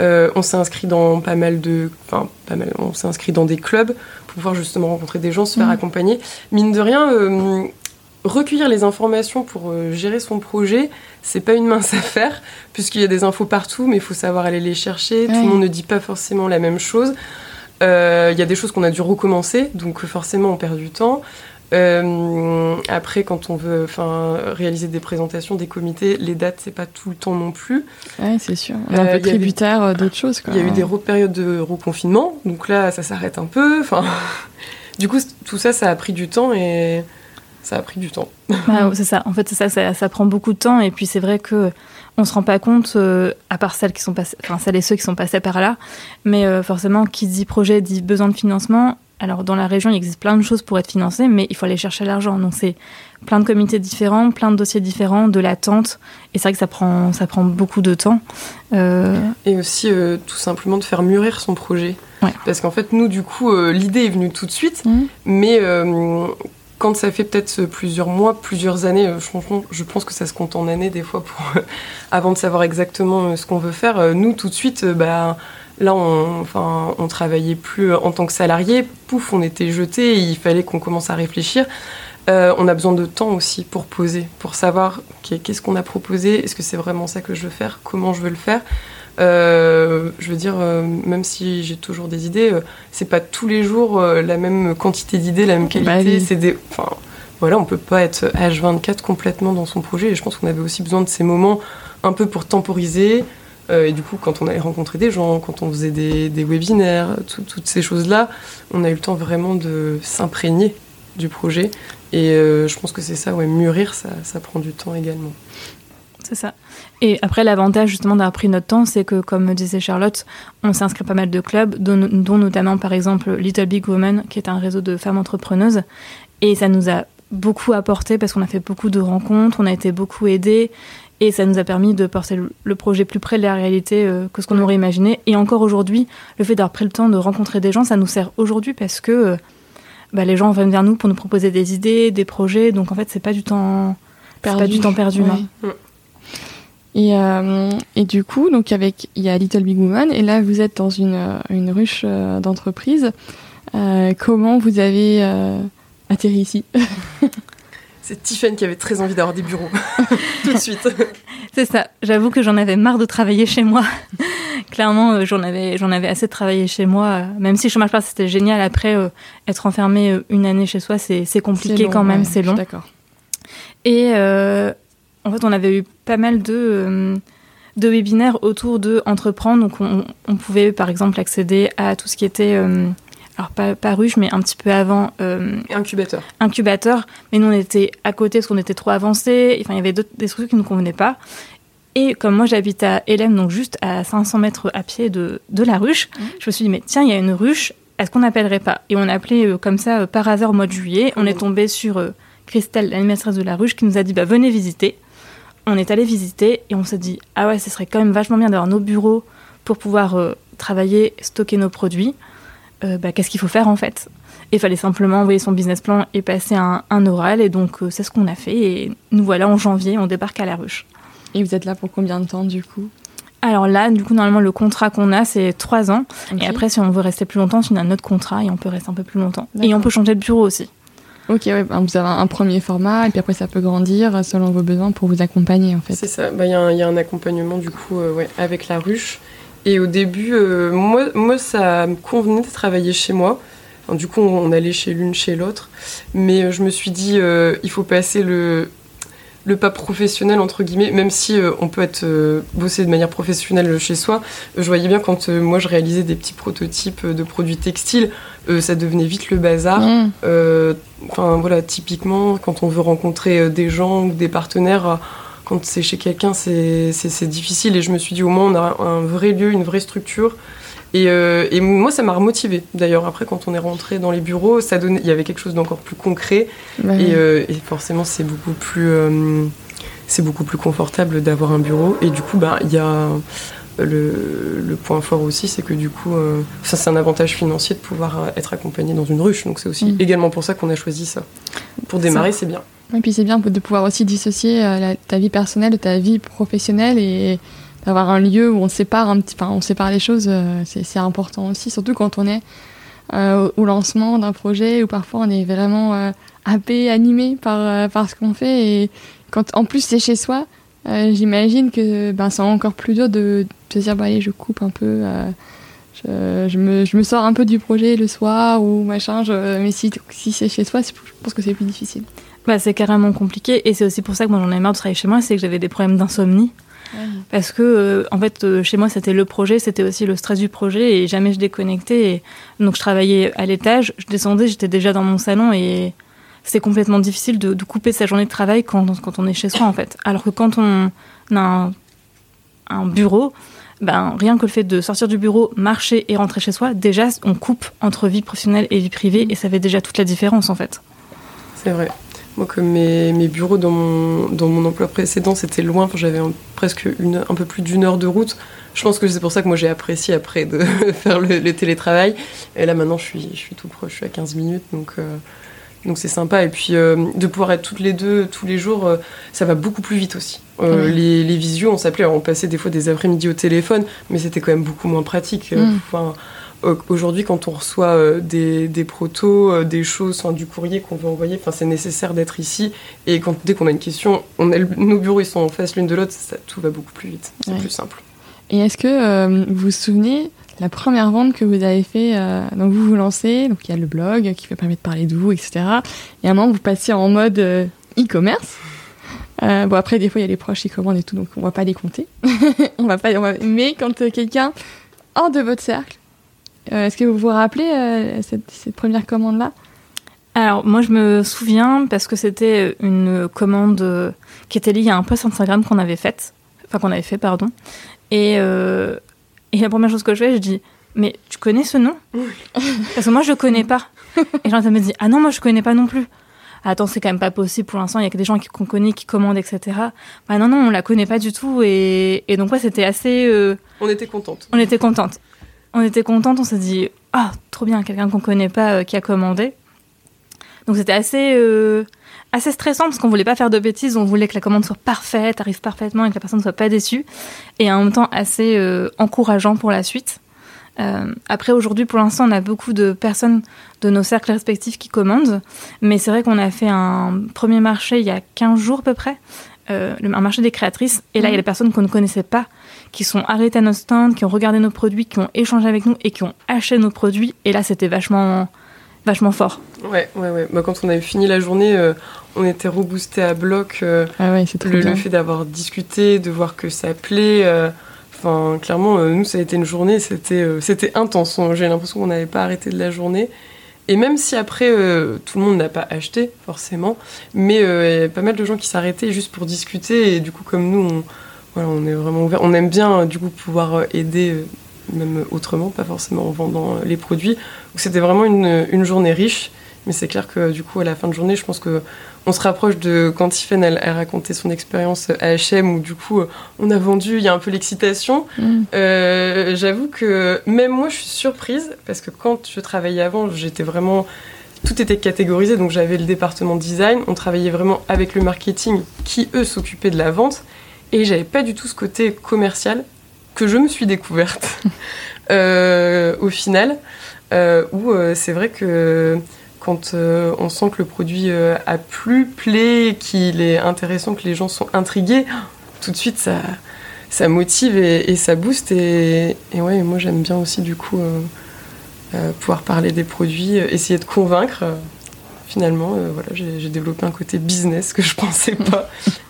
On s'est inscrit dans pas mal de, enfin pas mal, on s'est inscrit dans des clubs pour pouvoir justement rencontrer des gens, se faire Mhm. accompagner. Mine de rien, recueillir les informations pour gérer son projet, c'est pas une mince affaire puisqu'il y a des infos partout, mais il faut savoir aller les chercher. Tout le monde ne dit pas forcément la même chose. Il y a des choses qu'on a dû recommencer, donc forcément on perd du temps. Euh, après, quand on veut réaliser des présentations, des comités, les dates, c'est pas tout le temps non plus. Ouais, c'est sûr. On est Euh, un y a peu tributaire euh, d'autres choses. Il y a eu des périodes de reconfinement, donc là, ça s'arrête un peu. Enfin, du coup, tout ça, ça a pris du temps et ça a pris du temps. Bah, c'est ça. En fait, c'est ça, ça. ça prend beaucoup de temps. Et puis, c'est vrai que on se rend pas compte, euh, à part celles qui sont passées, enfin celles et ceux qui sont passés par là. Mais euh, forcément, qui dit projet dit besoin de financement. Alors, dans la région, il existe plein de choses pour être financé, mais il faut aller chercher l'argent. Donc, c'est plein de comités différents, plein de dossiers différents, de l'attente. Et c'est vrai que ça prend, ça prend beaucoup de temps. Euh, Et aussi, euh, tout simplement, de faire mûrir son projet. Ouais. Parce qu'en fait, nous, du coup, euh, l'idée est venue tout de suite, Mhm. mais quand ça fait peut-être plusieurs mois, plusieurs années, je pense que ça se compte en années des fois pour, avant de savoir exactement ce qu'on veut faire. Nous, tout de suite, bah, là, on, enfin, on travaillait plus en tant que salarié. Pouf, on était jeté. Il fallait qu'on commence à réfléchir. Euh, on a besoin de temps aussi pour poser, pour savoir qu'est-ce qu'on a proposé, est-ce que c'est vraiment ça que je veux faire, comment je veux le faire. Euh, je veux dire, euh, même si j'ai toujours des idées, c'est pas tous les jours la même quantité d'idées, la même qualité. Bah oui. C'est des, enfin, voilà, on peut pas être H24 complètement dans son projet. Et je pense qu'on avait aussi besoin de ces moments un peu pour temporiser. Euh, et du coup, quand on allait rencontrer des gens, quand on faisait des, webinaires, tout- toutes ces choses-là, on a eu le temps vraiment de s'imprégner du projet. Et euh, je pense que c'est ça, ouais, mûrir, ça, prend du temps également. C'est ça. Et après, l'avantage justement d'avoir pris notre temps, c'est que, comme disait Charlotte, on s'est inscrit pas mal de clubs, dont, dont notamment par exemple Little Big Woman, qui est un réseau de femmes entrepreneuses. Et ça nous a beaucoup apporté parce qu'on a fait beaucoup de rencontres, on a été beaucoup aidés. Et ça nous a permis de porter le- projet plus près de la réalité euh, que ce qu'on aurait imaginé. Et encore aujourd'hui, le fait d'avoir pris le temps de rencontrer des gens, ça nous sert aujourd'hui parce que euh, bah, les gens viennent vers nous pour nous proposer des idées, des projets. Donc en fait, c'est pas du temps c'est pas du temps perdu. non. Ouais. Et, euh, et du coup, donc avec il y a Little Big Woman et là vous êtes dans une, une ruche euh, d'entreprise. Euh, comment vous avez euh, atterri ici? C'est Tiffany qui avait très envie d'avoir des bureaux, tout de suite. C'est ça. J'avoue que j'en avais marre de travailler chez moi. Clairement, euh, j'en avais, j'en avais assez de travailler chez moi. euh, Même si chômage partiel c'était génial, après euh, être enfermé une année chez soi, c'est, compliqué long, quand même, ouais, c'est je long. D'accord. Et euh, en fait, on avait eu pas mal de, de webinaires autour de entreprendre. Donc, on, on pouvait par exemple accéder à tout ce qui était, euh, alors pas, pas ruche, mais un petit peu avant, euh, Incubateur. incubateur, mais nous on était à côté parce qu'on était trop avancés. Enfin, il y avait d'autres- des trucs qui ne nous convenaient pas. Et comme moi j'habite à Hélène, donc juste à 500 mètres à pied de, de la ruche, Mhm. je me suis dit, mais tiens, il y a une ruche, est-ce qu'on n'appellerait pas Et on a appelé euh, comme ça euh, par hasard au mois de juillet. On est tombé sur Christelle, l'animatrice de la ruche, qui nous a dit, bah venez visiter. On est allé visiter et on s'est dit, ah ouais, ce serait quand même vachement bien d'avoir nos bureaux pour pouvoir travailler, stocker nos produits. Euh, bah, Qu'est-ce qu'il faut faire en fait? Il fallait simplement envoyer son business plan et passer un, un oral. Et donc, euh, c'est ce qu'on a fait. Et nous voilà en janvier, on débarque à la ruche. Et vous êtes là pour combien de temps du coup? Alors là, du coup, normalement, le contrat qu'on a, c'est trois ans. Et après, si on veut rester plus longtemps, on a un autre contrat et on peut rester un peu plus longtemps. Et on peut changer de bureau aussi. Ok, ouais, ben, vous avez un premier format et puis après ça peut grandir selon vos besoins pour vous accompagner en fait. C'est ça. Bah, Il y, a un- il y a un accompagnement du coup euh, ouais, avec la ruche. Et au début, euh, moi, moi, ça me convenait de travailler chez moi. du coup, on allait chez l'une, chez l'autre. Mais euh, je me suis dit, euh, il faut passer le, le pas professionnel, entre guillemets, même si euh, on peut être bosser de manière professionnelle chez soi. je voyais bien quand moi je réalisais des petits prototypes de produits textiles, ça devenait vite le bazar. Mmh. Enfin voilà, typiquement, quand on veut rencontrer des gens ou des partenaires quand c'est chez quelqu'un, c'est difficile. Et je me suis dit, au moins, on a un vrai lieu, une vraie structure. Euh, et, moi, ça m'a remotivé. D'ailleurs, après, quand on est rentré dans les bureaux, ça donnait, il y avait quelque chose d'encore plus concret. Euh, et, forcément, c'est beaucoup plus, euh, c'est beaucoup plus confortable d'avoir un bureau. Et du coup, bah, il y a le, point fort aussi, c'est que du coup, ça c'est un avantage financier de pouvoir être accompagné dans une ruche. Donc c'est aussi mm. également pour ça qu'on a choisi ça. Pour démarrer, c'est bien. Et puis c'est bien de pouvoir aussi dissocier ta vie personnelle de ta vie professionnelle et d'avoir un lieu où on sépare un petit, enfin, on sépare les choses, euh, c'est important aussi, surtout quand on est euh, au lancement d'un projet où parfois on est vraiment euh, happé, animé par, par ce qu'on fait et quand en plus c'est chez soi, j'imagine que ben, c'est encore plus dur de, se dire bah, allez je coupe un peu. Je, je, me, je, me, sors un peu du projet le soir ou machin, mais si, si c'est chez soi, je pense que c'est plus difficile. Bah, c'est carrément compliqué et c'est aussi pour ça que moi j'en ai marre de travailler chez moi, c'est que j'avais des problèmes d'insomnie. Parce que, euh, en fait, euh, chez moi, c'était le projet, c'était aussi le stress du projet et jamais je déconnectais. Et donc, je travaillais à l'étage, je descendais, j'étais déjà dans mon salon et c'est complètement difficile de, couper sa journée de travail quand, quand, on est chez soi, en fait. Alors que quand on a un, bureau, ben, rien que le fait de sortir du bureau, marcher et rentrer chez soi, déjà, on coupe entre vie professionnelle et vie privée et ça fait déjà toute la différence, en fait. C'est vrai. Moi, comme mes, mes bureaux dans mon, dans mon emploi précédent, c'était loin, j'avais presque une, un peu plus d'une heure de route. Je pense que c'est pour ça que moi j'ai apprécié après de faire le, télétravail. Et là maintenant, je suis, je suis tout proche, je suis à 15 minutes, donc euh, donc c'est sympa. Et puis euh, de pouvoir être toutes les deux tous les jours, euh, ça va beaucoup plus vite aussi. les, les visios, on s'appelait, on passait des fois des après-midi au téléphone, mais c'était quand même beaucoup moins pratique. Mm. Enfin, Aujourd'hui, quand on reçoit euh, des, des protos, euh, des choses, du courrier qu'on veut envoyer, c'est nécessaire d'être ici. Et quand, dès qu'on a une question, on a nos bureaux ils sont en face l'une de l'autre, tout va beaucoup plus vite. C'est plus simple. Et est-ce que euh, vous vous souvenez la première vente que vous avez fait Donc vous vous lancez, donc il y a le blog qui vous permet de parler de vous, etc. Et à un moment, vous passez en mode e-commerce. bon après des fois il y a les proches qui commandent et tout donc on va pas les compter on va pas mais quand quelqu'un hors de votre cercle euh, est-ce que vous vous rappelez euh, cette, première commande-là? Alors moi je me souviens parce que c'était une commande euh, qui était liée à un post Instagram qu'on avait fait, enfin qu'on avait fait pardon. Et, et la première chose que je fais, je dis mais tu connais ce nom? Parce que moi je le connais pas. Et Jonathan me dit ah non moi je connais pas non plus. Attends c'est quand même pas possible pour l'instant il y a que des gens qu'on connaît qui commandent etc. Bah non non on la connaît pas du tout et, et donc ouais c'était assez. On était contente. On était contente on était contente, on s'est dit ah trop bien, quelqu'un qu'on connaît pas euh, qui a commandé. Donc c'était assez euh, assez stressant parce qu'on voulait pas faire de bêtises, on voulait que la commande soit parfaite, arrive parfaitement et que la personne ne soit pas déçue, et en même temps assez euh, encourageant pour la suite. après aujourd'hui, pour l'instant, on a beaucoup de personnes de nos cercles respectifs qui commandent, mais c'est vrai qu'on a fait un premier marché il y a 15 jours à peu près, un marché des créatrices, et là il y a des personnes qu'on ne connaissait pas qui sont arrêtés à notre stand, qui ont regardé nos produits, qui ont échangé avec nous et qui ont acheté nos produits. Et là, c'était vachement, vachement fort. Ouais, ouais, ouais. Bah, quand on avait fini la journée, euh, on était reboosté à bloc. Euh, ah ouais, le, le, fait d'avoir discuté, de voir que ça plaît. Euh, enfin, clairement, nous, ça a été une journée, c'était c'était intense. J'ai l'impression qu'on n'avait pas arrêté de la journée. Et même si après, tout le monde n'a pas acheté, forcément, mais il y a pas mal de gens qui s'arrêtaient juste pour discuter. Et du coup, comme nous, on on est vraiment ouvert. On aime bien du coup pouvoir aider même autrement, pas forcément en vendant euh, les produits. C'était vraiment une, journée riche, mais c'est clair que du coup à la fin de journée, je pense que on se rapproche de quand Tiffen elle, a raconté son expérience à H&M où du coup on a vendu, il y a un peu l'excitation. Mm. J'avoue que même moi je suis surprise parce que quand je travaillais avant, j'étais vraiment tout était catégorisé, donc j'avais le département design, on travaillait vraiment avec le marketing qui eux s'occupaient de la vente. Et j'avais pas du tout ce côté commercial que je me suis découverte euh, au final, euh, où euh, c'est vrai que quand on sent que le produit a plu, plaît, qu'il est intéressant, que les gens sont intrigués, tout de suite ça, motive et, ça booste. Et, moi j'aime bien aussi du coup pouvoir parler des produits, essayer de convaincre. finalement, voilà, j'ai développé un côté business que je pensais pas.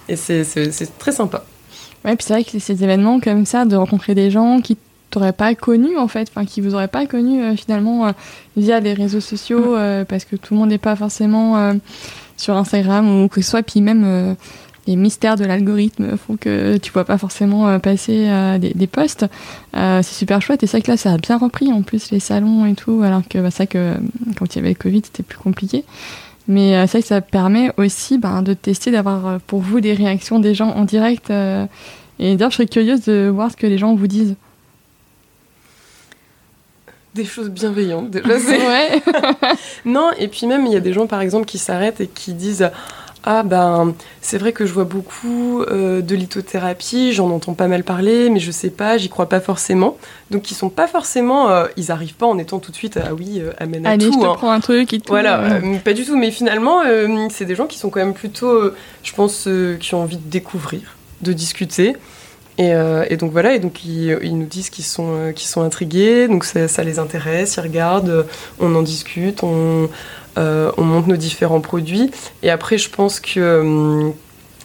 et c'est très sympa. Ouais, puis c'est vrai que ces événements comme ça, de rencontrer des gens qui t'auraient pas connu en fait, enfin qui vous auraient pas connu euh, finalement euh, via les réseaux sociaux, mm. euh, parce que tout le monde n'est pas forcément sur Instagram ou que ce soit, puis même les mystères de l'algorithme font que tu vois pas forcément passer des, des, posts. c'est super chouette et c'est vrai que là ça a bien repris en plus les salons et tout, alors que bah, ça que quand il y avait le Covid c'était plus compliqué. Mais vrai que ça permet aussi ben, de tester, d'avoir pour vous des réactions des gens en direct. et d'ailleurs, je serais curieuse de voir ce que les gens vous disent des choses bienveillantes déjà. Ouais. non, et puis même il y a des gens par exemple qui s'arrêtent et qui disent ah ben c'est vrai que je vois beaucoup euh, de lithothérapie, j'en entends pas mal parler, mais je sais pas, j'y crois pas forcément. Donc ils sont pas forcément, euh, ils arrivent pas en étant tout de suite ah oui euh, amène à Allez, tout. je te hein. prends un truc et tout. Voilà, pas du tout. Mais finalement c'est des gens qui sont quand même plutôt, je pense, qui ont envie de découvrir, de discuter. Euh, et, donc voilà, et donc ils, nous disent qu'ils sont, euh, sont intrigués, donc ça, les intéresse, ils regardent, on en discute, on, euh, on monte nos différents produits. Et après, je pense que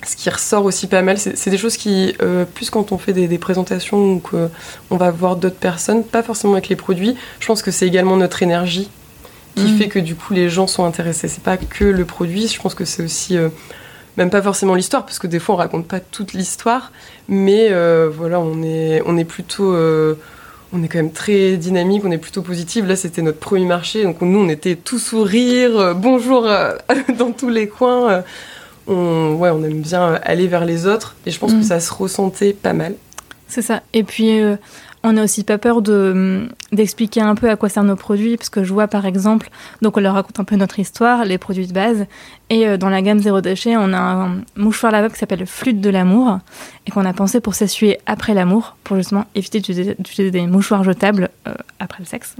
ce qui ressort aussi pas mal, c'est des choses qui, plus quand on fait des, présentations ou qu'on va voir d'autres personnes, pas forcément avec les produits, je pense que c'est également notre énergie qui mmh. fait que du coup les gens sont intéressés. C'est pas que le produit, je pense que c'est aussi même pas forcément l'histoire, parce que des fois on raconte pas toute l'histoire, mais euh, voilà, on est, on est plutôt. Euh, on est quand même très dynamique, on est plutôt positif. Là, c'était notre premier marché, donc nous, on était tout sourire, euh, bonjour dans tous les coins. on, ouais, on aime bien aller vers les autres, et je pense que mm. ça se ressentait pas mal. C'est ça. Et puis, on n'a aussi pas peur de d'expliquer un peu à quoi servent nos produits, parce que je vois par exemple, donc on leur raconte un peu notre histoire, les produits de base, et euh, dans la gamme zéro déchet, on a un mouchoir lavable qui s'appelle le flûte de l'amour, et qu'on a pensé pour s'essuyer après l'amour, pour justement éviter d'utiliser des mouchoirs jetables euh, après le sexe.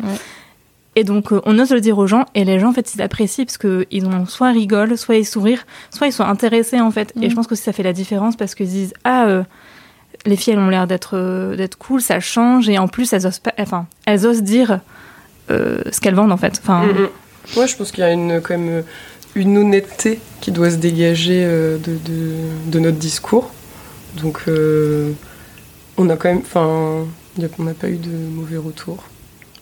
Et donc, euh, on ose le dire aux gens, et les gens, en fait, ils apprécient parce qu'ils ont soit rigolent, soit ils sourient, soit ils sont intéressés, en fait. Et je pense que ça fait la différence parce qu'ils disent Ah, les filles, elles ont l'air d'être euh, d'être cool, ça change, et en plus, elles osent, pas, enfin, elles osent dire euh, ce qu'elles vendent, en fait. Enfin, mm, mm. je pense qu'il y a une, quand même euh, une honnêteté qui doit se dégager de, de, notre discours. Donc, on a quand même. Enfin, on n'a pas eu de mauvais retours.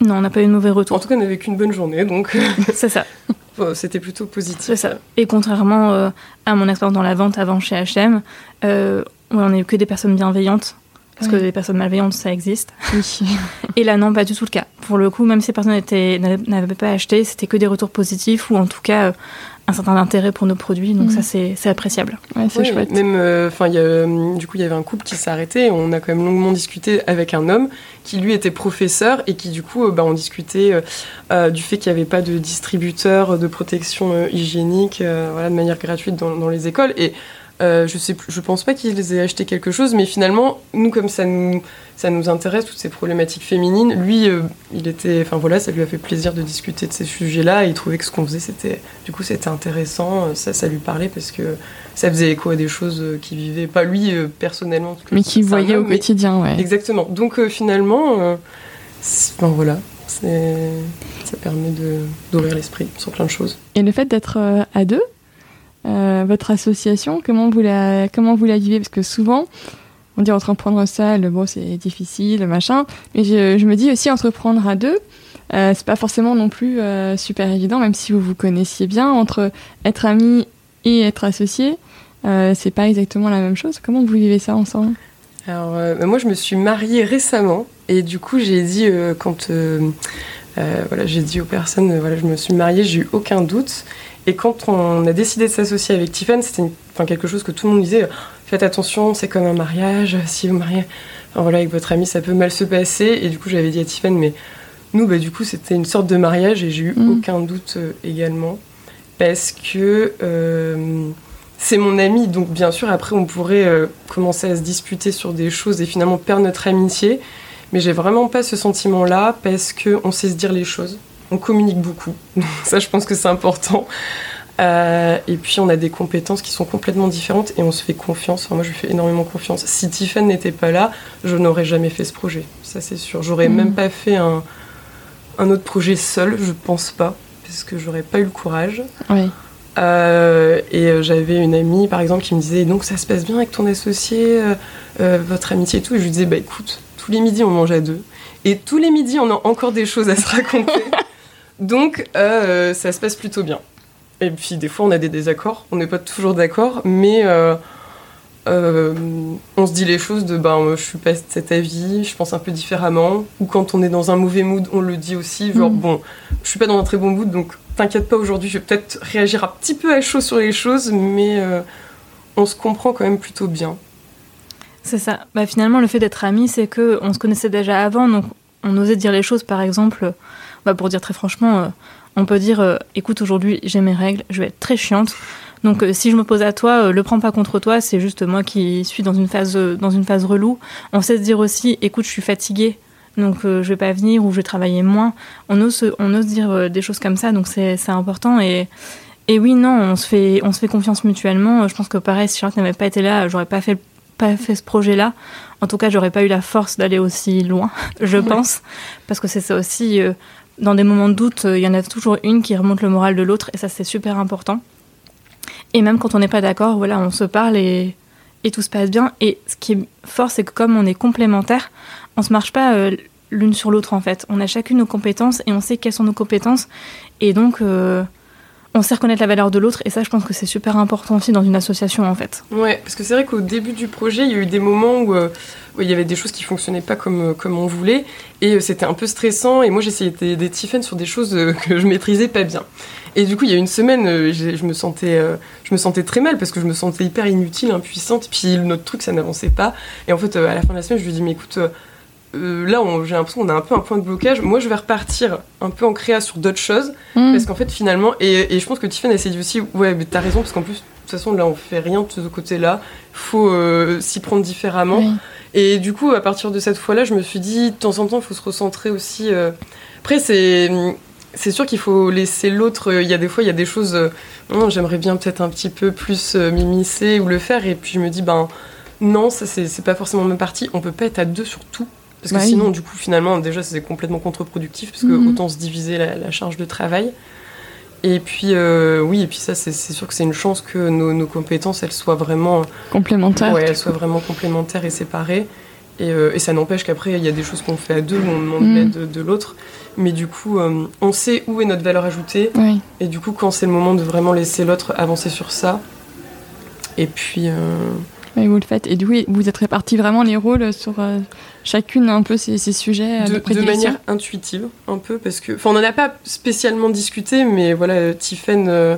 Non, on n'a pas eu de mauvais retours. En tout cas, on a vécu une bonne journée, donc. C'est ça. C'était plutôt positif. C'est ça. Et contrairement à mon expérience dans la vente avant chez H&M, on n'est que des personnes bienveillantes. Parce que des personnes malveillantes, ça existe. et là, non, pas du tout le cas. Pour le coup, même si ces personnes n'avaient pas acheté, c'était que des retours positifs ou en tout cas euh, un certain intérêt pour nos produits. Donc ça, mm. c'est appréciable. Ouais, c'est chouette. Même, euh, enfin, euh, du coup, il y avait un couple qui s'est arrêté. On a quand même longuement discuté avec un homme qui lui était professeur et qui du coup, bah, on discutait du fait qu'il n'y avait pas de distributeur de protection hygiénique, voilà, de manière gratuite dans, dans les écoles. Et euh, je sais, je pense pas qu'ils aient acheté quelque chose, mais finalement, nous, comme ça nous, ça nous intéresse toutes ces problématiques féminines, lui, euh, il était, enfin voilà, ça lui a fait plaisir de discuter de ces sujets-là. Et il trouvait que ce qu'on faisait, c'était, du coup, c'était intéressant. Euh, ça, ça lui parlait parce que ça faisait écho à des choses qu'il vivait, pas lui personnellement, mais qu'il voyait au quotidien, ouais. Exactement. Donc finalement, ben voilà, ça permet d'ouvrir l'esprit sur plein de choses. Et le fait d'être à deux, votre association, comment vous la, comment vous la vivez? Parce que souvent, on dit entreprendre seul, bon, c'est difficile, machin. Mais je, me dis aussi entreprendre à deux, euh, c'est pas forcément non plus euh, super évident, même si vous vous connaissiez bien. Entre être ami et être associé, euh, c'est pas exactement la même chose. Comment vous vivez ça ensemble? Alors, moi, je me suis mariée récemment et du coup, j'ai dit quand voilà, j'ai dit aux personnes, voilà, je me suis mariée, j'ai eu aucun doute. Et quand on a décidé de s'associer avec Tiffany, c'était enfin, quelque chose que tout le monde disait faites attention, c'est comme un mariage, si vous mariez voilà, avec votre ami, ça peut mal se passer. Et du coup, j'avais dit à Tiffany, mais nous, bah, du coup, c'était une sorte de mariage et j'ai eu mm. aucun doute euh, également. Parce que euh, c'est mon ami, donc bien sûr, après, on pourrait euh, commencer à se disputer sur des choses et finalement perdre notre amitié. Mais j'ai vraiment pas ce sentiment-là parce qu'on sait se dire les choses on communique beaucoup. ça, je pense que c'est important. Euh, et puis, on a des compétences qui sont complètement différentes et on se fait confiance. moi, je lui fais énormément confiance. Si Tiffany n'était pas là, je n'aurais jamais fait ce projet. Ça, c'est sûr. J'aurais mm. même pas fait un, un autre projet seul, je pense pas, parce que j'aurais pas eu le courage. Oui. Euh, et euh, j'avais une amie, par exemple, qui me disait donc ça se passe bien avec ton associé, euh, votre amitié et tout. Et je lui disais bah écoute, tous les midis on mange à deux, et tous les midis on a encore des choses à se raconter. donc ça se passe plutôt bien. Et puis des fois on a des désaccords, on n'est pas toujours d'accord, mais euh, on se dit les choses de ben je suis pas de cet avis, je pense un peu différemment. Ou quand on est dans un mauvais mood, on le dit aussi. Genre, mm. bon, je suis pas dans un très bon mood, donc t'inquiète pas aujourd'hui, je vais peut-être réagir un petit peu à chaud sur les choses, mais euh, on se comprend quand même plutôt bien. C'est ça. Bah, finalement, le fait d'être amis, c'est que on se connaissait déjà avant, donc on osait dire les choses. Par exemple, bah, pour dire très franchement, euh, on peut dire écoute, aujourd'hui j'ai mes règles, je vais être très chiante. Donc euh, si je me pose à toi, euh, le prends pas contre toi, c'est juste moi qui suis dans une phase euh, dans une phase relou. On sait se dire aussi, écoute, je suis fatiguée, donc je vais pas venir ou je vais travailler moins. On ose on ose dire des choses comme ça, donc c'est important et et oui, non, on se fait, on se fait confiance mutuellement. Je pense que pareil, si Charlotte n'avait pas été là, j'aurais pas fait, pas fait ce projet-là. En tout cas, j'aurais pas eu la force d'aller aussi loin, je pense, parce que c'est ça aussi. Dans des moments de doute, il y en a toujours une qui remonte le moral de l'autre, et ça, c'est super important. Et même quand on n'est pas d'accord, voilà, on se parle et, et, tout se passe bien. Et ce qui est fort, c'est que comme on est complémentaires, on se marche pas euh, l'une sur l'autre en fait. On a chacune nos compétences et on sait quelles sont nos compétences. Et donc, euh, on sait reconnaître la valeur de l'autre. Et ça, je pense que c'est super important aussi dans une association en fait. Ouais, parce que c'est vrai qu'au début du projet, il y a eu des moments où, euh, il y avait des choses qui fonctionnaient pas comme, comme on voulait. Et c'était un peu stressant. Et moi, j'essayais des Tiffen sur des choses que je maîtrisais pas bien. Et du coup, il y a une semaine, euh, je me sentais, euh, je me sentais très mal parce que je me sentais hyper inutile, impuissante. Puis notre truc, ça n'avançait pas. Et en fait, euh, à la fin de la semaine, je lui dis, mais écoute, là, j'ai l'impression qu'on a un peu un point de blocage. Moi, je vais repartir un peu en créa sur d'autres choses mm. parce qu'en fait, finalement, et, je pense que Tiffany s'est dit aussi, ouais, mais t'as raison parce qu'en plus, de toute façon, là, on fait rien de ce côté-là. Faut s'y prendre différemment. Et du coup, à partir de cette fois-là, je me suis dit, de temps en temps, il faut se recentrer aussi. Après, c'est c'est sûr qu'il faut laisser l'autre. Il y a des fois, il y a des choses. Euh, j'aimerais bien peut-être un petit peu plus euh, m'immiscer ou le faire. Et puis je me dis, ben non, ça c'est pas forcément ma partie. On peut pas être à deux sur tout. Parce que bah sinon, du coup, finalement, déjà, c'est complètement contre-productif. Parce que mhm. autant se diviser la, charge de travail. Et puis, euh, oui, et puis ça, c'est sûr que c'est une chance que nos, compétences, elles soient vraiment. Complémentaires. Ouais, elles soient vraiment complémentaires et séparées. Et, ça n'empêche qu'après, il y a des choses qu'on fait à deux où on demande mhm. l'aide de l'autre. Mais du coup, euh, on sait où est notre valeur ajoutée. Et du coup, quand c'est le moment de vraiment laisser l'autre avancer sur ça, et puis. Oui, vous le faites. Et du coup, vous êtes répartis vraiment les rôles sur euh, chacune un peu ces, sujets de, de, manière intuitive, un peu, parce que. Enfin, on n'en a pas spécialement discuté, mais voilà, Tiffen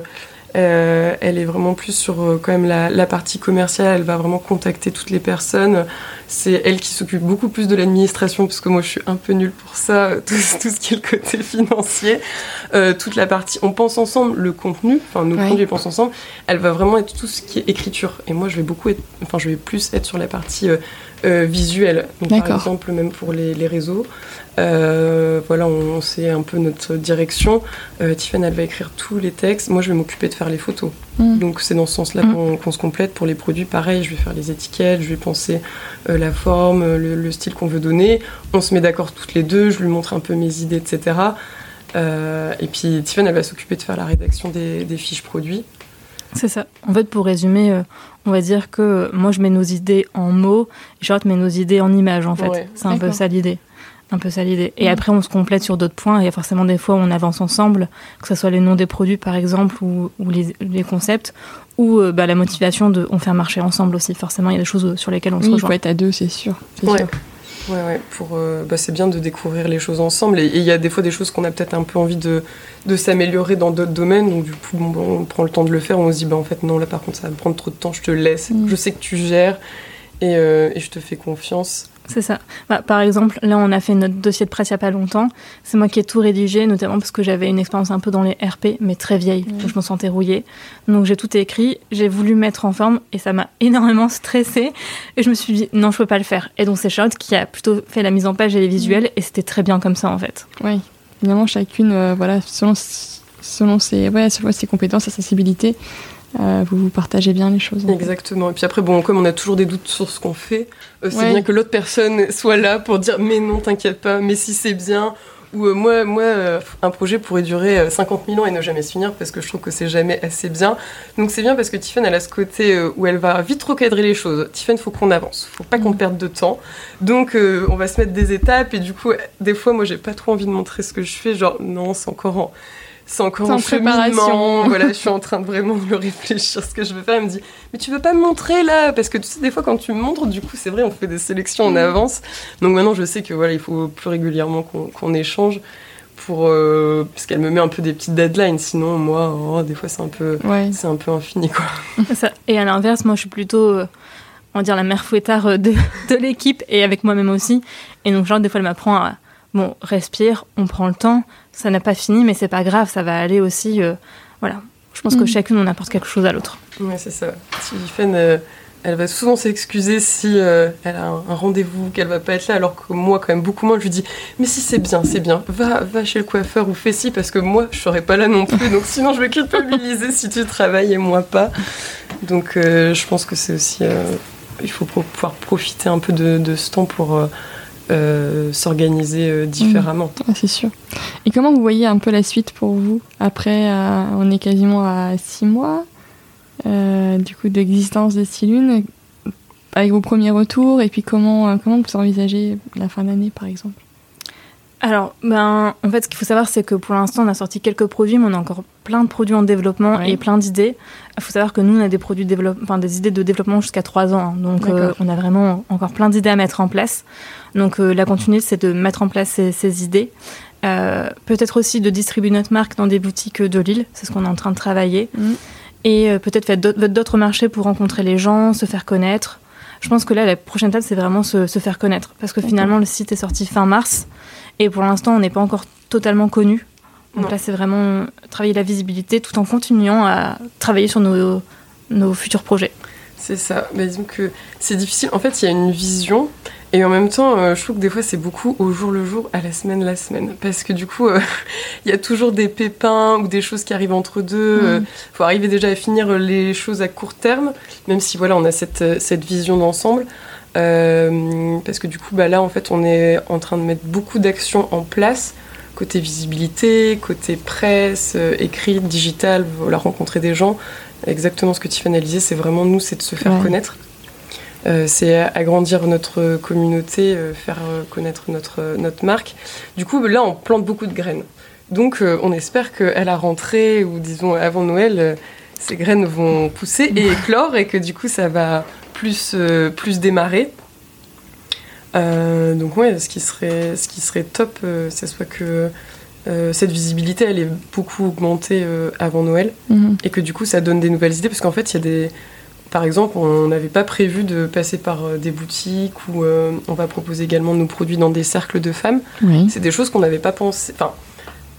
euh, elle est vraiment plus sur euh, quand même la, partie commerciale. Elle va vraiment contacter toutes les personnes. C'est elle qui s'occupe beaucoup plus de l'administration parce que moi je suis un peu nulle pour ça. Tout, ce qui est le côté financier, euh, toute la partie. On pense ensemble le contenu. Enfin, nos produits pensent ensemble. Elle va vraiment être tout ce qui est écriture. Et moi je vais beaucoup être. Enfin, je vais plus être sur la partie visuelle. par exemple, même pour les, les réseaux. Euh, voilà, on, sait un peu notre direction. Euh, Tiffany, elle va écrire tous les textes. Moi, je vais m'occuper de faire les photos. Mm. Donc, c'est dans ce sens-là mm. qu'on se complète. Pour les produits, pareil, je vais faire les étiquettes, je vais penser euh, la forme, le, style qu'on veut donner. On se met d'accord toutes les deux, je lui montre un peu mes idées, etc. et puis, Tiffany, elle va s'occuper de faire la rédaction des, fiches produits. C'est ça. En fait, pour résumer, on va dire que moi, je mets nos idées en mots, Charlotte met nos idées en images, en fait. C'est un peu ça l'idée un peu ça l'idée. Et mm. après, on se complète sur d'autres points. Il y a forcément des fois où on avance ensemble, que ce soit les noms des produits par exemple, ou, les, concepts, ou euh, bah, la motivation de on faire marcher ensemble aussi. Forcément, il y a des choses sur lesquelles on se rejoint. Il faut être à deux, c'est sûr. Ouais. Ouais, Pour, euh, bah, c'est bien de découvrir les choses ensemble. Et il y a des fois des choses qu'on a peut-être un peu envie de, de s'améliorer dans d'autres domaines. Donc, du coup, on prend le temps de le faire. On se dit, bah, en fait, non, là, par contre, ça va me prendre trop de temps. Je te laisse. Mm. Je sais que tu gères et, euh, et je te fais confiance. C'est ça. Bah, par exemple, là, on a fait notre dossier de presse il n'y a pas longtemps. C'est moi qui ai tout rédigé, notamment parce que j'avais une expérience un peu dans les RP, mais très vieille, donc je me sentais rouillée. Donc j'ai tout écrit, j'ai voulu mettre en forme et ça m'a énormément stressée. Et je me suis dit, non, je peux pas le faire. Et donc c'est Charlotte qui a plutôt fait la mise en page et les visuels, et c'était très bien comme ça, en fait. Oui, évidemment, chacune, euh, voilà, selon, selon, ses, ouais, selon ses compétences, sa sensibilité, euh, vous, vous partagez bien les choses. Exactement. Et puis après, bon, comme on a toujours des doutes sur ce qu'on fait, euh, c'est bien que l'autre personne soit là pour dire mais non, t'inquiète pas, mais si c'est bien, Où euh, moi, moi un projet pourrait durer euh, 50 000 ans et ne jamais se finir parce que je trouve que c'est jamais assez bien. Donc c'est bien parce que Tiffen, elle a ce côté où elle va vite recadrer les choses. Tiffen, faut qu'on avance, faut pas qu'on Mm. perde de temps. Donc on va se mettre des étapes et du coup, des fois, moi, j'ai pas trop envie de montrer ce que je fais. Genre, non, c'est encore en. C'est encore en préparation. voilà, je suis en train de vraiment me réfléchir ce que je veux faire. Elle me dit, mais tu veux pas me montrer là? Parce que tu sais, des fois, quand tu me montres, du coup, c'est vrai, on fait des sélections en Mm. avance. Donc maintenant, je sais que voilà, il faut plus régulièrement qu'on échange pour euh, parce qu'elle me met un peu des petites deadlines. Sinon, moi, oh, des fois, c'est un peu Ouais. c'est un peu infini quoi. Et à l'inverse, moi, je suis plutôt, euh, on va dire, la mère fouettard euh, de, de l'équipe et avec moi-même aussi. Et donc, genre, des fois, elle m'apprend à, bon, respire, on prend le temps. Ça n'a pas fini, mais c'est pas grave, ça va aller aussi. euh, voilà. Je pense que Mhm. chacune, on apporte quelque chose à l'autre. Ouais, c'est ça. Tiffen, euh, elle va souvent s'excuser si euh, elle a un, un rendez-vous qu'elle va pas être là, alors que moi, quand même beaucoup moins, je lui dis mais si c'est bien, c'est bien, va va chez le coiffeur ou fais ci parce que moi, je serai pas là non plus. Donc sinon, je vais culpabiliser si tu travailles et moi pas. Donc je pense que c'est aussi il faut pouvoir profiter un peu de, de ce temps pour euh, s'organiser euh, différemment. Ah, c'est sûr. Et comment vous voyez un peu la suite pour vous Après, euh, on est quasiment à six mois euh, du coup d'existence de Silune, avec vos premiers retours, et puis comment, euh, comment vous envisagez la fin d'année par exemple? Alors, ben, en fait, ce qu'il faut savoir, c'est que pour l'instant, on a sorti quelques produits, mais on a encore plein de produits en développement et plein d'idées. Il faut savoir que nous, on a des produits développe... enfin, des idées de développement jusqu'à 3 ans. hein. donc, euh, on a vraiment encore plein d'idées à mettre en place. Donc, euh, la continuité, c'est de mettre en place ces, ces idées. Euh, peut-être aussi de distribuer notre marque dans des boutiques de Lille. C'est ce qu'on est en train de travailler. Mhm. Et peut-être faire d'autres- marchés pour rencontrer les gens, se faire connaître. Je pense que là, la prochaine étape, c'est vraiment se, se faire connaître. Parce que finalement, le site est sorti fin mars. Et pour l'instant, on n'est pas encore totalement connu. Donc Non. là, c'est vraiment travailler la visibilité tout en continuant à travailler sur nos, nos futurs projets. C'est ça. Mais disons que c'est difficile. En fait, il y a une vision. Et en même temps, euh, je trouve que des fois, c'est beaucoup au jour le jour, à la semaine la semaine. Parce que du coup, euh, il y a toujours des pépins ou des choses qui arrivent entre deux. Mhm. Euh, faut arriver déjà à finir les choses à court terme, même si voilà, on a cette, cette vision d'ensemble. Euh, parce que du coup, bah, là, en fait, on est en train de mettre beaucoup d'actions en place. Côté visibilité, côté presse, euh, écrit, digital, voilà, rencontrer des gens. Exactement ce que Tiffany disait, c'est vraiment nous, c'est de se faire Ouais. connaître. Euh, c'est agrandir notre communauté, euh, faire connaître notre, notre marque. Du coup, là, on plante beaucoup de graines. Donc, on espère qu'à la rentrée, ou disons avant Noël, ces graines vont pousser et éclore, et que du coup, ça va plus, euh, plus démarrer. Euh, donc, ouais, ce qui serait, ce qui serait top, euh, ce soit que euh, cette visibilité, elle est beaucoup augmentée euh, avant Noël Mhm. et que du coup ça donne des nouvelles idées parce qu'en fait il y a des par exemple on n'avait pas prévu de passer par euh, des boutiques ou euh, on va proposer également nos produits dans des cercles de femmes Oui. c'est des choses qu'on n'avait pas pensé enfin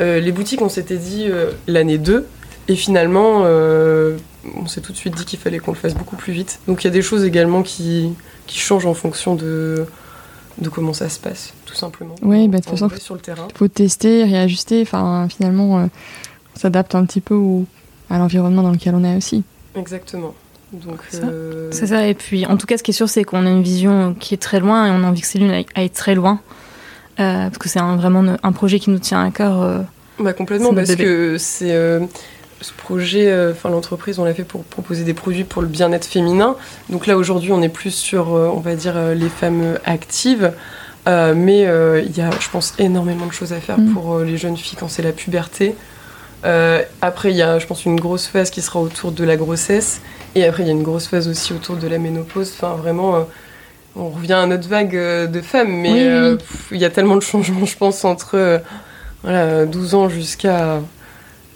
euh, les boutiques on s'était dit euh, l'année 2 et finalement euh, on s'est tout de suite dit qu'il fallait qu'on le fasse beaucoup plus vite donc il y a des choses également qui, qui changent en fonction de de comment ça se passe tout simplement Oui, bah, de toute façon, vrai, sur le terrain faut tester, réajuster. Enfin, finalement, euh, on s'adapte un petit peu au- à l'environnement dans lequel on est aussi. exactement donc Ça, euh, C'est ça. Et puis, en tout cas, ce qui est sûr, c'est qu'on a une vision qui est très loin et on a envie que Céline aille, très loin. Euh, parce que c'est un- vraiment un projet qui nous tient à cœur. euh, Bah complètement parce bébé. que c'est euh, ce projet, euh, enfin l'entreprise, on l'a fait pour proposer des produits pour le bien-être féminin. Donc là aujourd'hui, on est plus sur, euh, on va dire, euh, les femmes actives. Mais il y a, je pense, énormément de choses à faire Mm. pour les jeunes filles quand c'est la puberté. Après, il y a, je pense, une grosse phase qui sera autour de la grossesse. Et après, il y a une grosse phase aussi autour de la ménopause. Enfin, vraiment, on revient à notre vague de femmes. Mais oui, oui. il y a tellement de changements, je pense, entre euh, voilà, 12 ans jusqu'à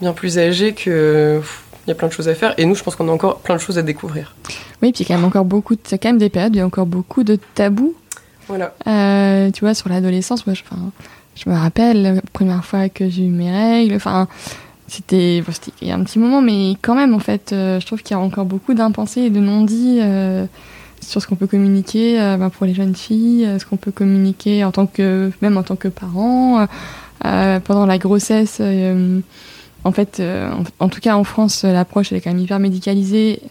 bien plus âgé que il y a plein de choses à faire. Et nous, je pense qu'on a encore plein de choses à découvrir. Oui, puis il y a quand même encore beaucoup, de, quand même des périodes, il y a encore beaucoup de tabous. Voilà. Euh, tu vois, sur l'adolescence, moi, je, enfin, je me rappelle la première fois que j'ai eu mes règles. Enfin, c'était, bon, il y a un petit moment, mais quand même, en fait, euh, je trouve qu'il y a encore beaucoup d'impensés et de non-dits euh, sur ce qu'on peut communiquer ben, pour les jeunes filles, ce qu'on peut communiquer en tant que, même en tant que parent. pendant la grossesse, en fait, euh, en, tout cas en France, l'approche elle est quand même hyper médicalisée.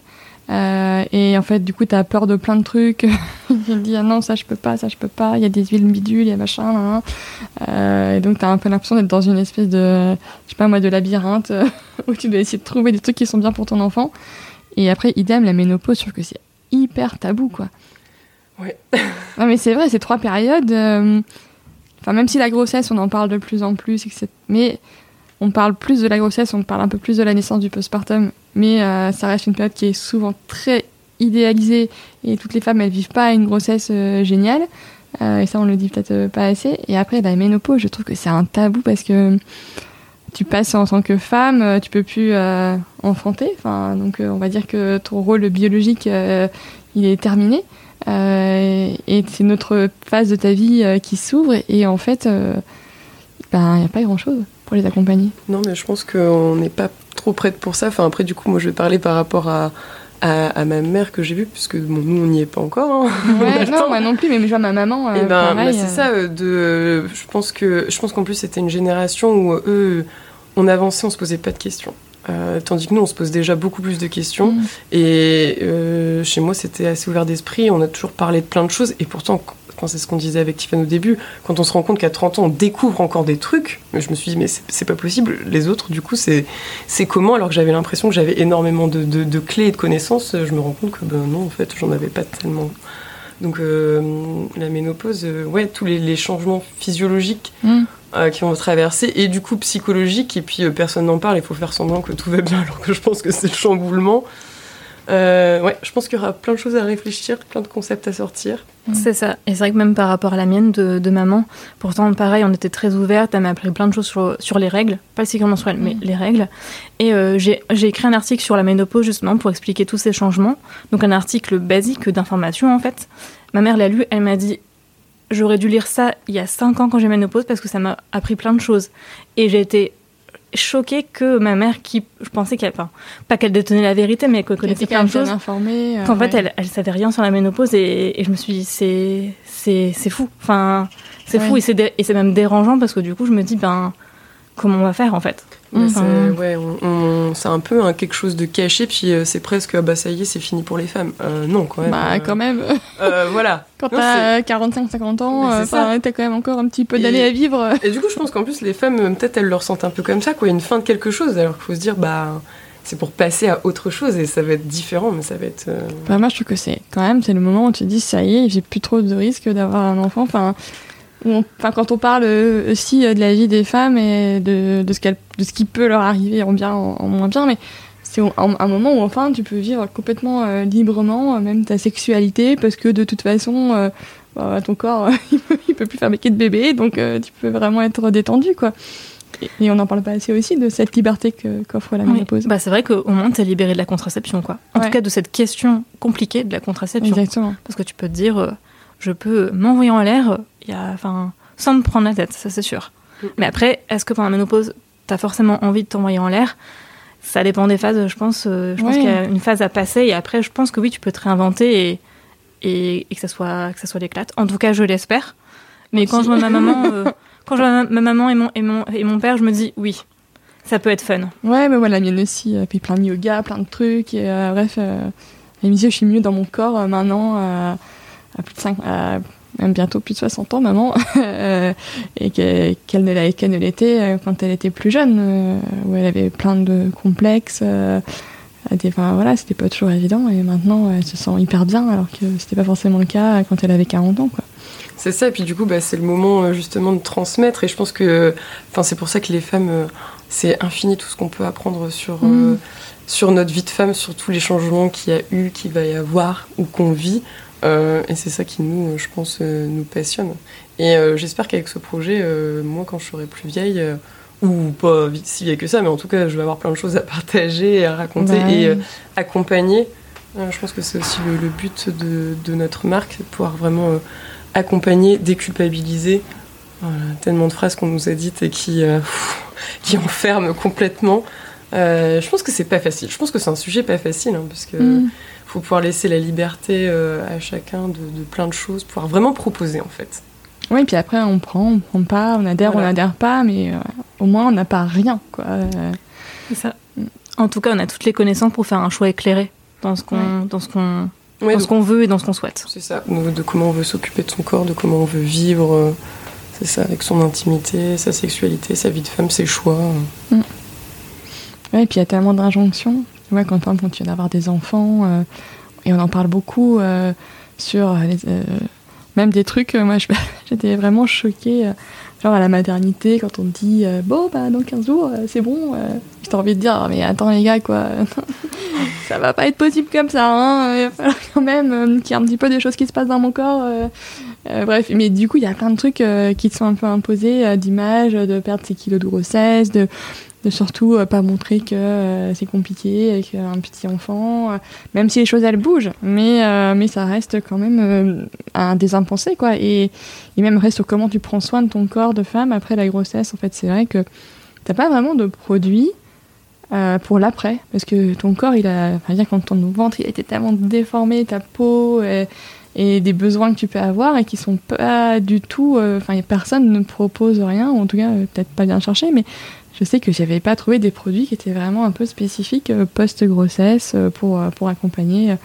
Euh, et en fait, du coup, t'as peur de plein de trucs. tu te dis, ah non, ça je peux pas, ça je peux pas. Il y a des huiles bidules, il y a machin. Euh, et donc, t'as un peu l'impression d'être dans une espèce de, je sais pas moi, de labyrinthe où tu dois essayer de trouver des trucs qui sont bien pour ton enfant. Et après, idem, la ménopause, je trouve que c'est hyper tabou, quoi. Ouais. non, mais c'est vrai, ces trois périodes. euh, Enfin, même si la grossesse, on en parle de plus en plus, etc. Mais on parle plus de la grossesse, on parle un peu plus de la naissance du postpartum. Mais euh, ça reste une période qui est souvent très idéalisée et toutes les femmes, elles vivent pas une grossesse euh, géniale. Euh, et ça, on le dit peut-être pas assez. Et après, la ménopause, je trouve que c'est un tabou parce que tu passes en tant que femme, tu peux plus enfanter. Enfin, donc, on va dire que ton rôle biologique, il est terminé. Et c'est notre phase de ta vie qui s'ouvre. Et en fait, ben, il n'y a pas grand-chose pour les accompagner. Non, mais je pense qu'on n'est pas trop prête pour ça. Enfin, après, du coup, moi, je vais parler par rapport à, à, à ma mère que j'ai vue, puisque bon, nous, on n'y est pas encore. hein. Ouais, non, moi non plus, mais je vois ma maman. euh, Eh ben, bah, c'est euh, ça. euh, De, je pense que, je pense qu'en plus, c'était une génération où eux, on avançait, on se posait pas de questions. Tandis que nous, on se pose déjà beaucoup plus de questions. Mm. Et chez moi, c'était assez ouvert d'esprit. On a toujours parlé de plein de choses. Et pourtant, c'est ce qu'on disait avec Tiffany au début, quand on se rend compte qu'à 30 ans, on découvre encore des trucs, je me suis dit, mais c'est pas possible. Les autres, du coup, c'est comment? Alors que j'avais l'impression que j'avais énormément de, de- de clés et de connaissances, je me rends compte que ben non, en fait, j'en avais pas tellement. Donc, euh, la ménopause, euh, ouais, tous les, les changements physiologiques Mm. euh, qui vont traverser et du coup psychologiques et puis personne n'en parle il faut faire semblant que tout va bien alors que je pense que c'est le chamboulement Euh, ouais je pense qu'il y aura plein de choses à réfléchir plein de concepts à sortir C'est ça. Et c'est vrai que même par rapport à la mienne de, de maman, pourtant, pareil, on était très ouverte. Elle m'a appris plein de choses sur, sur les règles. Pas le cycle menstruel, mais Mm. les règles. Et euh, j'ai j'ai écrit un article sur la ménopause, justement, pour expliquer tous ces changements. Donc, un article basique d'information, en fait. Ma mère l'a lu, elle m'a dit J'aurais dû lire ça il y a 5 ans quand j'ai ménopause parce que ça m'a appris plein de choses. Et j'ai été choquée que ma mère, qui, je pensais qu'elle, enfin, pas qu'elle détenait la vérité, mais qu'elle connaissait plein de choses. euh, Qu'en fait, elle, elle savait rien sur la ménopause et, et je me suis dit, c'est, c'est, c'est fou. Enfin, c'est Ouais. fou et c'est, et c'est même dérangeant parce que du coup, je me dis, ben, comment on va faire en fait? Mais Mm. c'est- Enfin, ouais on, on- c'est un peu hein, quelque chose de caché puis euh, c'est presque ah bah ça y est c'est fini pour les femmes Euh, non quand même Bah, euh, quand même. voilà Quand t'as 45-50 ans, t'as quand même encore un petit peu Et- d'années à vivre. et du coup je pense qu'en plus les femmes peut-être elles le ressentent un peu comme ça quoi une fin de quelque chose alors qu'il faut se dire bah c'est pour passer à autre chose et ça va être différent mais ça va être Bah, moi, je trouve que c'est quand même, c'est le moment où tu te dis, ça y est, j'ai plus trop de risques d'avoir un enfant. Enfin, enfin, quand on parle euh, aussi euh, de la vie des femmes et de, de, ce de ce qui peut leur arriver en bien, en, en moins bien, mais c'est un, moment où enfin tu peux vivre complètement euh, librement, même ta sexualité, parce que de toute façon, euh, bah, ton corps, euh, il, peut, il peut plus fabriquer de bébé, donc tu peux vraiment être détendu, quoi. Et, et on n'en parle pas assez aussi de cette liberté qu'offre la oui. ménopause. Bah, c'est vrai qu'au moins, t'es libéré de la contraception, quoi. En Ouais. tout cas, de cette question compliquée de la contraception. Exactement. Parce que tu peux te dire, je peux m'envoyer en l'air, y a, enfin, sans me prendre la tête, ça c'est sûr. Mais après, est-ce que pendant la ménopause, t'as forcément envie de t'envoyer en l'air? Ça dépend des phases, je pense. euh, je pense Ouais. qu'il y a une phase à passer et après, je pense que oui, tu peux te réinventer et, et, et que ça soit que ça soit l'éclate. En tout cas, je l'espère. Mais quand je vois ma maman, euh, quand je vois ma, ma maman et mon, et, mon, et mon père, je me dis oui, ça peut être fun. Ouais, mais voilà, la mienne aussi. Elle fait plein de yoga, plein de trucs. Et, euh, bref, euh, elle me je suis mieux dans mon corps euh, maintenant, à plus de 5, même bientôt plus de 60 ans, maman. Et que- qu'elle qu'elle ne l'était euh, quand elle était plus jeune, euh, où elle avait plein de complexes. euh, des- Enfin voilà, c'était pas toujours évident. Et maintenant, elle se sent hyper bien, alors que c'était pas forcément le cas quand elle avait 40 ans, quoi. C'est ça, et puis du coup, bah, c'est le moment justement de transmettre. Et je pense que, enfin, c'est pour ça que les femmes, c'est infini tout ce qu'on peut apprendre sur euh, Mm. sur notre vie de femme, sur tous les changements qu'il y a eu, qu'il va y avoir ou qu'on vit. Euh, et c'est ça qui nous, je pense, euh, nous passionne. Et euh, j'espère qu'avec ce projet, euh, moi, quand je serai plus vieille, ou pas si vieille que ça, mais en tout cas, je vais avoir plein de choses à partager, à raconter Bah, et accompagner. Je pense que c'est aussi le, le but de, de notre marque, de pouvoir vraiment accompagner, déculpabiliser. Voilà, tellement de phrases qu'on nous a dites et qui, qui enferment complètement. Je pense que c'est pas facile. Je pense que c'est un sujet pas facile, hein, parce que Mm. Faut pouvoir laisser la liberté euh, à chacun de, de plein de choses, pouvoir vraiment proposer en fait. Oui, puis après, on prend, on prend pas, on adhère, Voilà. on adhère pas, mais euh, au moins, on n'a pas rien, quoi. Euh, C'est ça. En tout cas, on a toutes les connaissances pour faire un choix éclairé. dans ce qu'on dans ce qu'on Ouais, dans ce qu'on veut et dans ce qu'on souhaite. c'est ça, de, de comment on veut s'occuper de son corps, de comment on veut vivre, euh, c'est ça, avec son intimité, sa sexualité, sa vie de femme, ses choix. Ouais, et puis il y a tellement d'injonctions. Quand, tu viens d'avoir des enfants, euh, et on en parle beaucoup euh, sur les, euh, même des trucs, moi j'étais vraiment choquée. genre à la maternité, quand on dit Bon, bah dans 15 jours, c'est bon. J'ai envie de dire Mais attends, les gars, quoi. ça va pas être possible comme ça. Hein. Il va falloir quand même qu'il y ait un petit peu des choses qui se passent dans mon corps. bref, mais du coup, il y a plein de trucs qui te sont un peu imposés, euh, d'image, de perdre ses kilos de grossesse, de, de surtout euh, pas montrer que euh, c'est compliqué avec un petit enfant, euh, même si les choses elles bougent, mais, mais ça reste quand même un des impensés, quoi. Et, et même reste sur comment tu prends soin de ton corps de femme après la grossesse. En fait, c'est vrai que t'as pas vraiment de produit pour l'après, parce que ton corps, il a, enfin, dire quand ton ventre il a été tellement déformé, ta peau. euh, et des besoins que tu peux avoir et qui sont pas du tout. Enfin, personne ne propose rien, ou en tout cas, peut-être pas bien cherché, mais je sais que j'avais pas trouvé des produits qui étaient vraiment un peu spécifiques euh, post-grossesse euh, pour, euh, pour accompagner,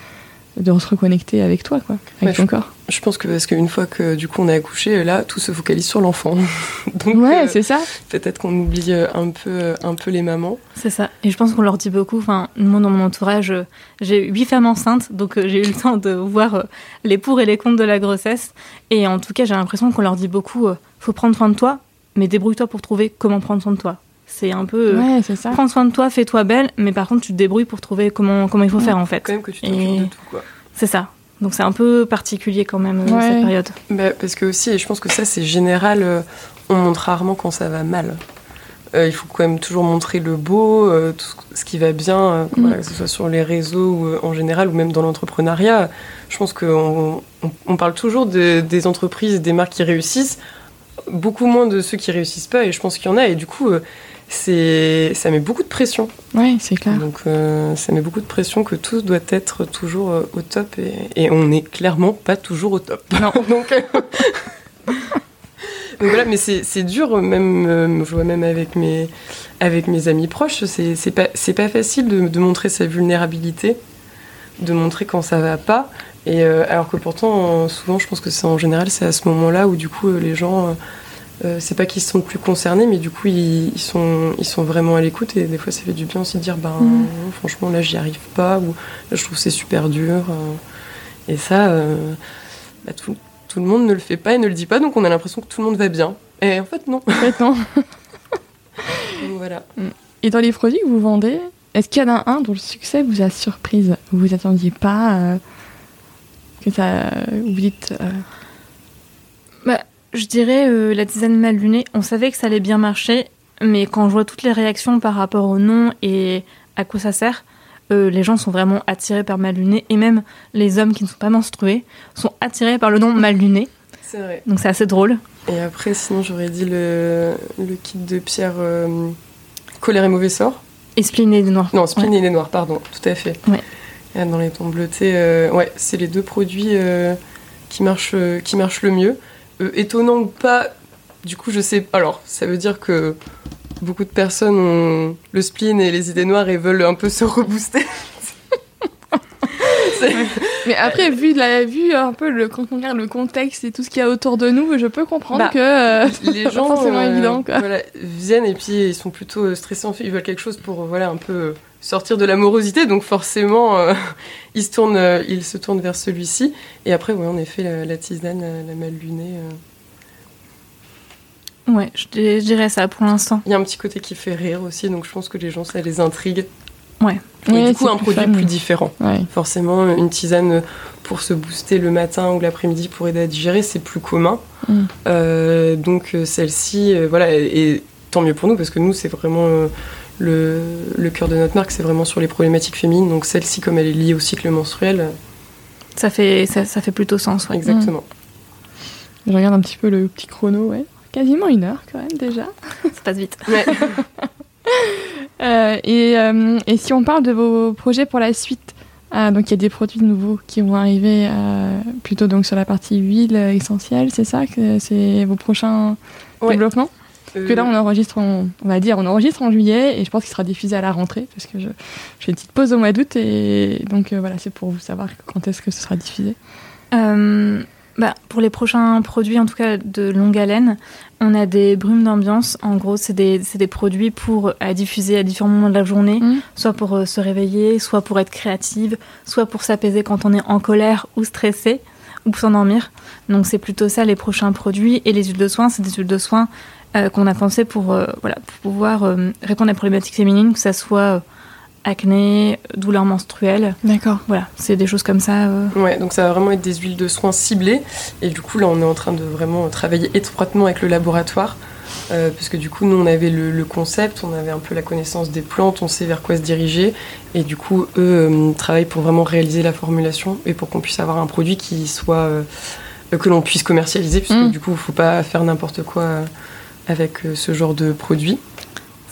de se reconnecter avec toi, quoi, avec Ouais, ton corps. Je pense que parce qu'une fois que du coup on a accouché, là tout se focalise sur l'enfant. Donc Ouais, euh, c'est ça. peut-être qu'on oublie un peu, un peu les mamans. C'est ça. Et je pense qu'on leur dit beaucoup. Enfin, moi, dans mon entourage, j'ai huit femmes enceintes, donc j'ai eu le temps de voir les pour et les contre de la grossesse. Et en tout cas, j'ai l'impression qu'on leur dit beaucoup faut prendre soin de toi, mais débrouille-toi pour trouver comment prendre soin de toi. C'est un peu euh, Ouais, c'est ça. prends soin de toi, fais-toi belle, mais par contre, tu te débrouilles pour trouver comment, comment il faut Ouais. faire en fait. Quand même que tu t'occupes Et- de tout quoi. C'est ça. Donc c'est un peu particulier quand même euh, Ouais. cette période. Bah, parce que aussi, et je pense que ça c'est général, euh, on montre rarement quand ça va mal. Euh, il faut quand même toujours montrer le beau, euh, tout ce- qui va bien, euh, Mm. voilà, que ce soit sur les réseaux ou euh, en général, ou même dans l'entrepreneuriat. Je pense qu'on on, on parle toujours de- des entreprises, des marques qui réussissent, beaucoup moins de ceux qui réussissent pas, et je pense qu'il y en a, et du coup, euh, c'est ça met beaucoup de pression. Ouais, c'est clair. Donc euh, ça met beaucoup de pression que tout doit être toujours euh, au top, et, et on n'est clairement pas toujours au top. Non. Donc, euh, donc voilà, mais c'est dur, même, je vois même avec mes, avec mes amis proches, c'est pas, pas facile de, de montrer sa vulnérabilité, de montrer quand ça va pas. Et alors que pourtant, souvent, je pense que c'est en général, c'est à ce moment-là où du coup, les gens, euh, c'est pas qu'ils se sentent plus concernés, mais du coup, ils, ils sont, ils sont vraiment à l'écoute. Et des fois, ça fait du bien aussi de dire, ben, Mhm. franchement, là, j'y arrive pas, ou là, je trouve que c'est super dur. euh. et ça, euh, bah, tout, tout le monde ne le fait pas et ne le dit pas, donc on a l'impression que tout le monde va bien. Et en fait, non. En fait, non. Donc voilà. Et dans les produits que vous vendez, est-ce qu'il y en a un dont le succès vous a surprise? Vous vous attendiez pas euh, que ça. Vous dites. euh, Je dirais euh, la tisane mal lunée. On savait que ça allait bien marcher, mais quand je vois toutes les réactions par rapport au nom et à quoi ça sert, euh, les gens sont vraiment attirés par mal luné et même les hommes qui ne sont pas menstrués sont attirés par le nom mal luné. C'est vrai. Donc c'est assez drôle. Et après, sinon, j'aurais dit le, le kit de Pierre euh, Colère et Mauvais Sort. Et spliné des noirs. Non, Spin et les Noirs, pardon, tout à fait. Ouais. Et Dans les tons bleutés, euh, ouais, c'est les deux produits qui, marchent, qui marchent le mieux. Euh, étonnant ou pas, du coup, je sais. Alors, ça veut dire que beaucoup de personnes ont le spleen et les idées noires et veulent un peu se rebooster. Mais après, vu, la, vu un peu le, quand on regarde le contexte et tout ce qu'il y a autour de nous, je peux comprendre Bah, que. euh, les gens forcément euh, évident, quoi. voilà, viennent et puis ils sont plutôt stressés en fait, ils veulent quelque chose pour voilà un peu sortir de l'amorosité donc forcément euh, ils se tournent euh, ils se tournent vers celui-ci et après ouais en effet la, la tisane la, la mal lunée euh. Ouais, je, di- je dirais ça pour l'instant. il y a un petit côté qui fait rire aussi donc je pense que les gens ça les intrigue Ouais. et ouais, du coup un produit fun. plus différent Ouais. forcément une tisane pour se booster le matin ou l'après-midi pour aider à digérer c'est plus commun Mm. Euh, donc euh, celle-ci euh, voilà et, tant mieux pour nous parce que nous c'est vraiment euh, le, le cœur de notre marque c'est vraiment sur les problématiques féminines donc celle-ci comme elle est liée au cycle menstruel euh, Ça fait, ça, ça fait plutôt sens, ouais. exactement Je regarde un petit peu le petit chrono, ouais. Quasiment une heure quand même déjà. Ça passe vite. Ouais. Euh, et, euh, et si on parle de vos projets pour la suite, euh, donc il y a des produits nouveaux qui vont arriver euh, plutôt donc sur la partie huile essentielle, c'est ça que c'est vos prochains Ouais. développements? Que là, on enregistre, on va dire, on enregistre en juillet et je pense qu'il sera diffusé à la rentrée parce que je, fais une petite pause au mois d'août et donc voilà, c'est pour vous savoir quand est-ce que ce sera diffusé. Bah, pour les prochains produits, en tout cas de longue haleine, on a des brumes d'ambiance. En gros, c'est des, des, produits pour à diffuser à différents moments de la journée, mmh. soit pour euh, se réveiller, soit pour être créative, soit pour s'apaiser quand on est en colère ou stressé, ou pour s'endormir. Donc c'est plutôt ça les prochains produits. Et les huiles de soin, c'est des huiles de soin euh, qu'on a pensé pour, euh, voilà, pour pouvoir répondre à des problématiques féminines, que ça soit acné, douleurs menstruelles. D'accord. Voilà, c'est des choses comme ça. Euh. Ouais, donc ça va vraiment être des huiles de soins ciblées. Et du coup, là, on est en train de vraiment travailler étroitement avec le laboratoire. Euh, parce que du coup, nous, on avait le, concept, on avait un peu la connaissance des plantes, on sait vers quoi se diriger. Et du coup, eux euh, travaillent pour vraiment réaliser la formulation et pour qu'on puisse avoir un produit qui soit. que l'on puisse commercialiser, puisque mm. du coup, il ne faut pas faire n'importe quoi avec ce genre de produit.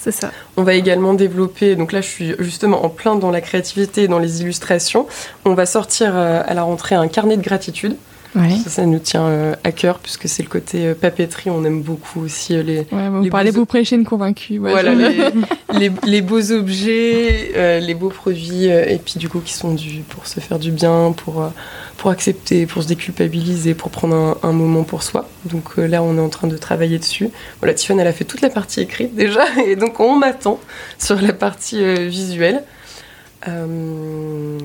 C'est ça. On va également développer, donc là je suis justement en plein dans la créativité, dans les illustrations. On va sortir euh, à la rentrée un carnet de gratitude. Ça, ça, nous tient euh, à cœur puisque c'est le côté euh, papeterie. On aime beaucoup aussi les. Ouais, vous parlez, vous prêchez une convaincue. voilà, les, beaux objets, les beaux produits, et puis du coup qui sont dus pour se faire du bien, pour pour accepter, pour se déculpabiliser, pour prendre un, moment pour soi. Donc euh, là, on est en train de travailler dessus. Voilà, Tiffany, elle a fait toute la partie écrite déjà, et donc on m'attend sur la partie euh, visuelle. Euh,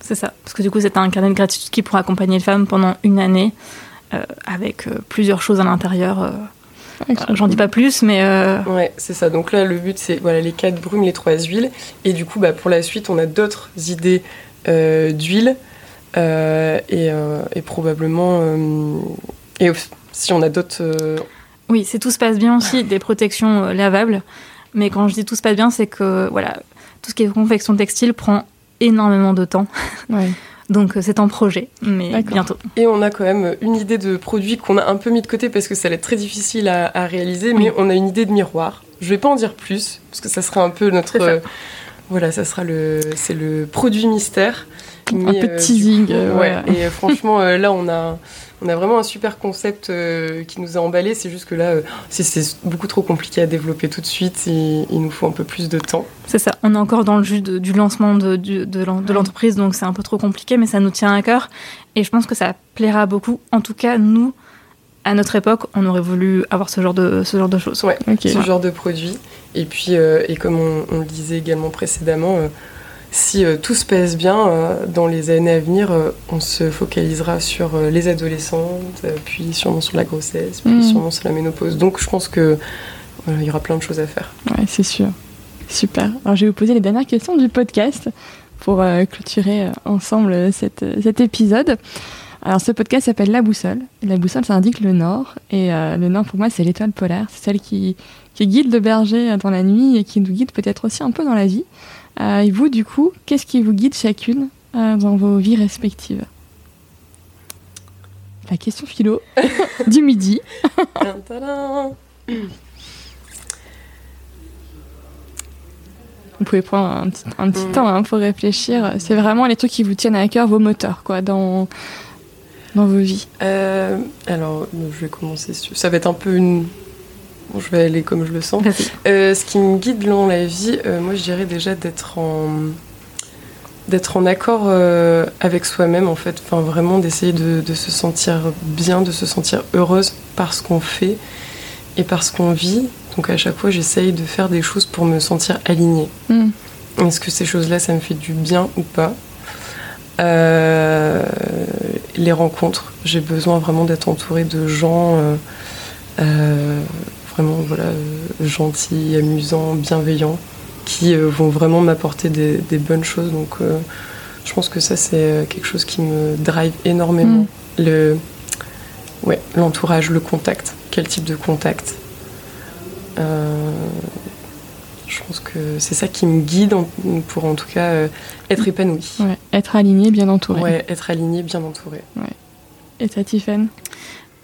c'est ça, parce que du coup, c'est un carnet de gratitude qui pourra accompagner les femmes pendant une année, avec plusieurs choses à l'intérieur. J'en dis pas plus, mais. Ouais, c'est ça. Donc là, le but, c'est voilà, les quatre brumes, les trois huiles. Et du coup, bah, pour la suite, on a d'autres idées d'huile euh, euh, et, probablement. Euh, et si on a d'autres. Oui, si tout se passe bien aussi, des protections lavables. Mais quand je dis tout se passe bien, c'est que voilà, tout ce qui est confection textile prend énormément de temps. Donc c'est en projet, mais bientôt. Et on a quand même une idée de produit qu'on a un peu mis de côté parce que ça allait être très difficile à, réaliser, mais on a une idée de miroir. Je vais pas en dire plus parce que ça sera un peu notre. Voilà, ça sera le, c'est le produit mystère un peu de euh, teasing. Euh, ouais. Et euh, franchement, là, on a, on a vraiment un super concept qui nous a emballé. C'est juste que là, c'est beaucoup trop compliqué à développer tout de suite. il nous faut un peu plus de temps. C'est ça. On est encore dans le jus du lancement de, de, l'entreprise, donc c'est un peu trop compliqué, mais ça nous tient à cœur. Et je pense que ça plaira beaucoup. En tout cas, nous, à notre époque, on aurait voulu avoir ce genre de, ce genre de choses. Ouais, ce genre de produit. Et puis, et comme on, on, le disait également précédemment, si euh, tout se passe bien, euh, dans les années à venir, euh, on se focalisera sur les adolescentes, puis sûrement sur la grossesse, puis mm. sûrement sur la ménopause. Donc je pense qu'il y aura plein de choses à faire. Ouais, c'est sûr. Super. Alors je vais vous poser les dernières questions du podcast pour clôturer ensemble cet épisode. Alors ce podcast s'appelle La Boussole. La boussole, ça indique le nord. Et le nord, pour moi, c'est l'étoile polaire. C'est celle qui, qui guide le berger dans la nuit et qui nous guide peut-être aussi un peu dans la vie. Euh, et vous, du coup, qu'est-ce qui vous guide chacune euh, dans vos vies respectives? La question philo du midi. Vous pouvez prendre un petit, un petit mm. temps hein, pour réfléchir. C'est vraiment les trucs qui vous tiennent à cœur, vos moteurs, quoi, dans, dans vos vies. Euh, alors, je vais commencer. Ça va être un peu une je vais aller comme je le sens. Euh, ce qui me guide dans la vie, euh, moi je dirais déjà d'être en d'être en accord avec soi-même en fait, enfin vraiment d'essayer de, se sentir bien, de se sentir heureuse par ce qu'on fait et par ce qu'on vit. Donc à chaque fois j'essaye de faire des choses pour me sentir alignée. Hmm. Est-ce que ces choses-là ça me fait du bien ou pas? Les rencontres, j'ai besoin vraiment d'être entourée de gens vraiment voilà, euh, gentils, amusants, bienveillants, qui euh, vont vraiment m'apporter des, bonnes choses. Donc euh, je pense que ça, c'est quelque chose qui me drive énormément. Mm. Le, ouais, l'entourage, le contact. Quel type de contact Je pense que c'est ça qui me guide pour en tout cas être épanoui. être aligné, bien entouré. Ouais, être aligné, bien entouré. Et ta Tiffany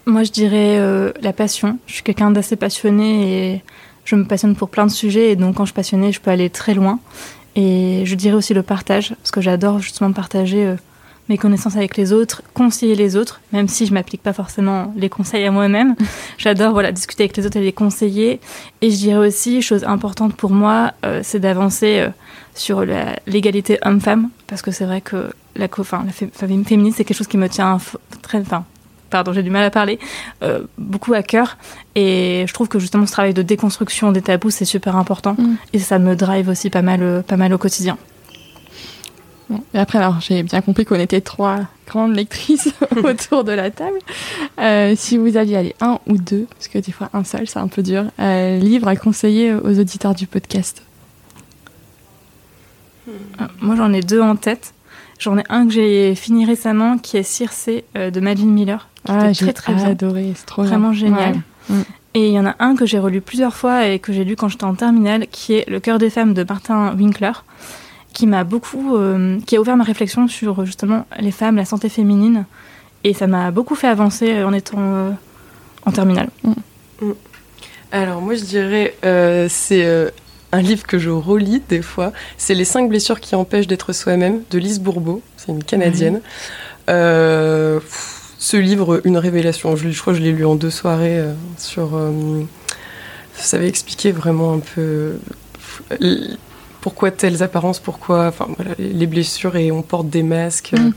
moi, je dirais euh, la passion. Je suis quelqu'un d'assez passionné et je me passionne pour plein de sujets. Et donc, quand je suis passionnée, je peux aller très loin. Et je dirais aussi le partage, parce que j'adore justement partager euh, mes connaissances avec les autres, conseiller les autres, même si je m'applique pas forcément les conseils à moi-même. J'adore voilà discuter avec les autres et les conseiller. Et je dirais aussi, chose importante pour moi, euh, c'est d'avancer euh, sur l'égalité homme-femme, parce que c'est vrai que la, enfin, la féminine, c'est quelque chose qui me tient très, enfin, pardon, j'ai du mal à parler, euh, beaucoup à cœur. Et je trouve que justement ce travail de déconstruction des tabous, c'est super important. Mm. Et ça me drive aussi pas mal, pas mal au quotidien. Et après, alors j'ai bien compris qu'on était trois grandes lectrices autour de la table. Euh, si vous aviez allé un ou deux, parce que des fois un seul, c'est un peu dur, euh, livre à conseiller aux auditeurs du podcast euh, Moi, j'en ai deux en tête. J'en ai un que j'ai fini récemment, qui est Circe de Madeleine Miller. Ah, j'ai très très adoré, c'est trop vraiment génial. Mm. Et il y en a un que j'ai relu plusieurs fois et que j'ai lu quand j'étais en terminale, qui est Le cœur des femmes de Martin Winkler qui m'a beaucoup, euh, qui a ouvert ma réflexion sur justement les femmes, la santé féminine, et ça m'a beaucoup fait avancer euh, en étant euh, en terminale. Mm. Mm. Alors moi je dirais c'est un livre que je relis des fois. C'est Les cinq blessures qui empêchent d'être soi-même de Lise Bourbeau. C'est une Canadienne. ce livre, une révélation. Je, je crois que je l'ai lu en deux soirées. sur, ça avait expliqué vraiment un peu pourquoi telles apparences, pourquoi enfin, voilà, les blessures et on porte des masques. Mm.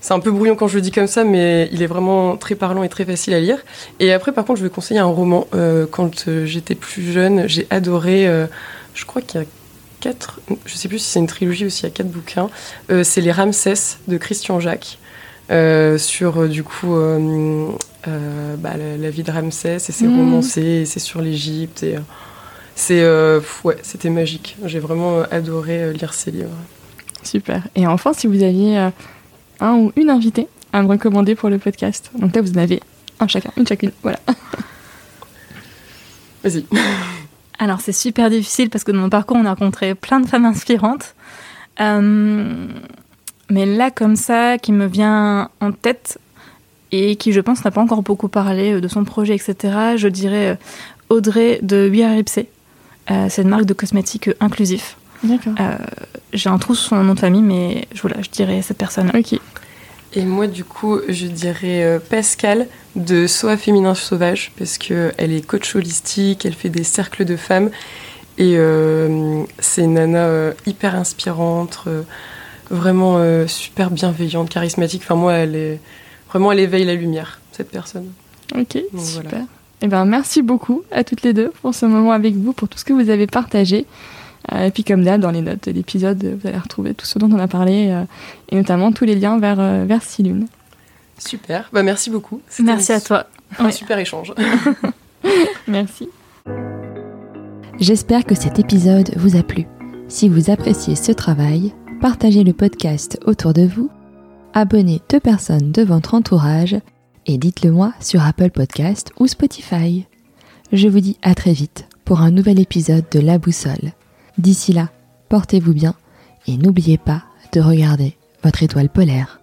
C'est un peu brouillon quand je le dis comme ça, mais il est vraiment très parlant et très facile à lire. Et après, par contre, je vais conseiller un roman. Euh, quand euh, j'étais plus jeune, j'ai adoré, euh, je crois qu'il y a quatre, je sais plus si c'est une trilogie ou s'il y a quatre bouquins, c'est Les Ramsès de Christian Jacques. sur du coup bah, la, vie de Ramsès et ses mm. romancés, c'est sur l'Égypte et c'est euh, ouais, c'était magique. J'ai vraiment euh, adoré euh, lire ces livres. Super. Et enfin, si vous aviez un ou une invitée à me recommander pour le podcast, donc là vous en avez un chacun, une chacune, voilà. Vas-y. Alors c'est super difficile parce que dans mon parcours on a rencontré plein de femmes inspirantes. mais là comme ça, qui me vient en tête et qui je pense n'a pas encore beaucoup parlé de son projet, etc., je dirais Audrey de Biarripsé euh, c'est une marque de cosmétiques inclusif. D'accord. Euh, j'ai un trou sur son nom de famille, mais voilà, je dirais cette personne. Ok. Et moi, du coup, je dirais euh, Pascal de Soa Féminin Sauvage, parce qu'elle est coach holistique, elle fait des cercles de femmes. Et c'est une nana hyper inspirante, vraiment super bienveillante, charismatique. Enfin, moi, elle est vraiment, elle éveille la lumière, cette personne. Ok, super. Eh ben, merci beaucoup à toutes les deux pour ce moment avec vous, pour tout ce que vous avez partagé. Euh, et puis comme d'hab, dans les notes de l'épisode, vous allez retrouver tout ce dont on a parlé, euh, et notamment tous les liens vers, euh, vers Silune. Super, bah, merci beaucoup. Merci à toi. Un super échange. merci. J'espère que cet épisode vous a plu. Si vous appréciez ce travail, partagez le podcast autour de vous, abonnez deux personnes de votre entourage et dites-le moi sur Apple Podcast ou Spotify. Je vous dis à très vite pour un nouvel épisode de La Boussole. D'ici là, portez-vous bien et n'oubliez pas de regarder votre étoile polaire.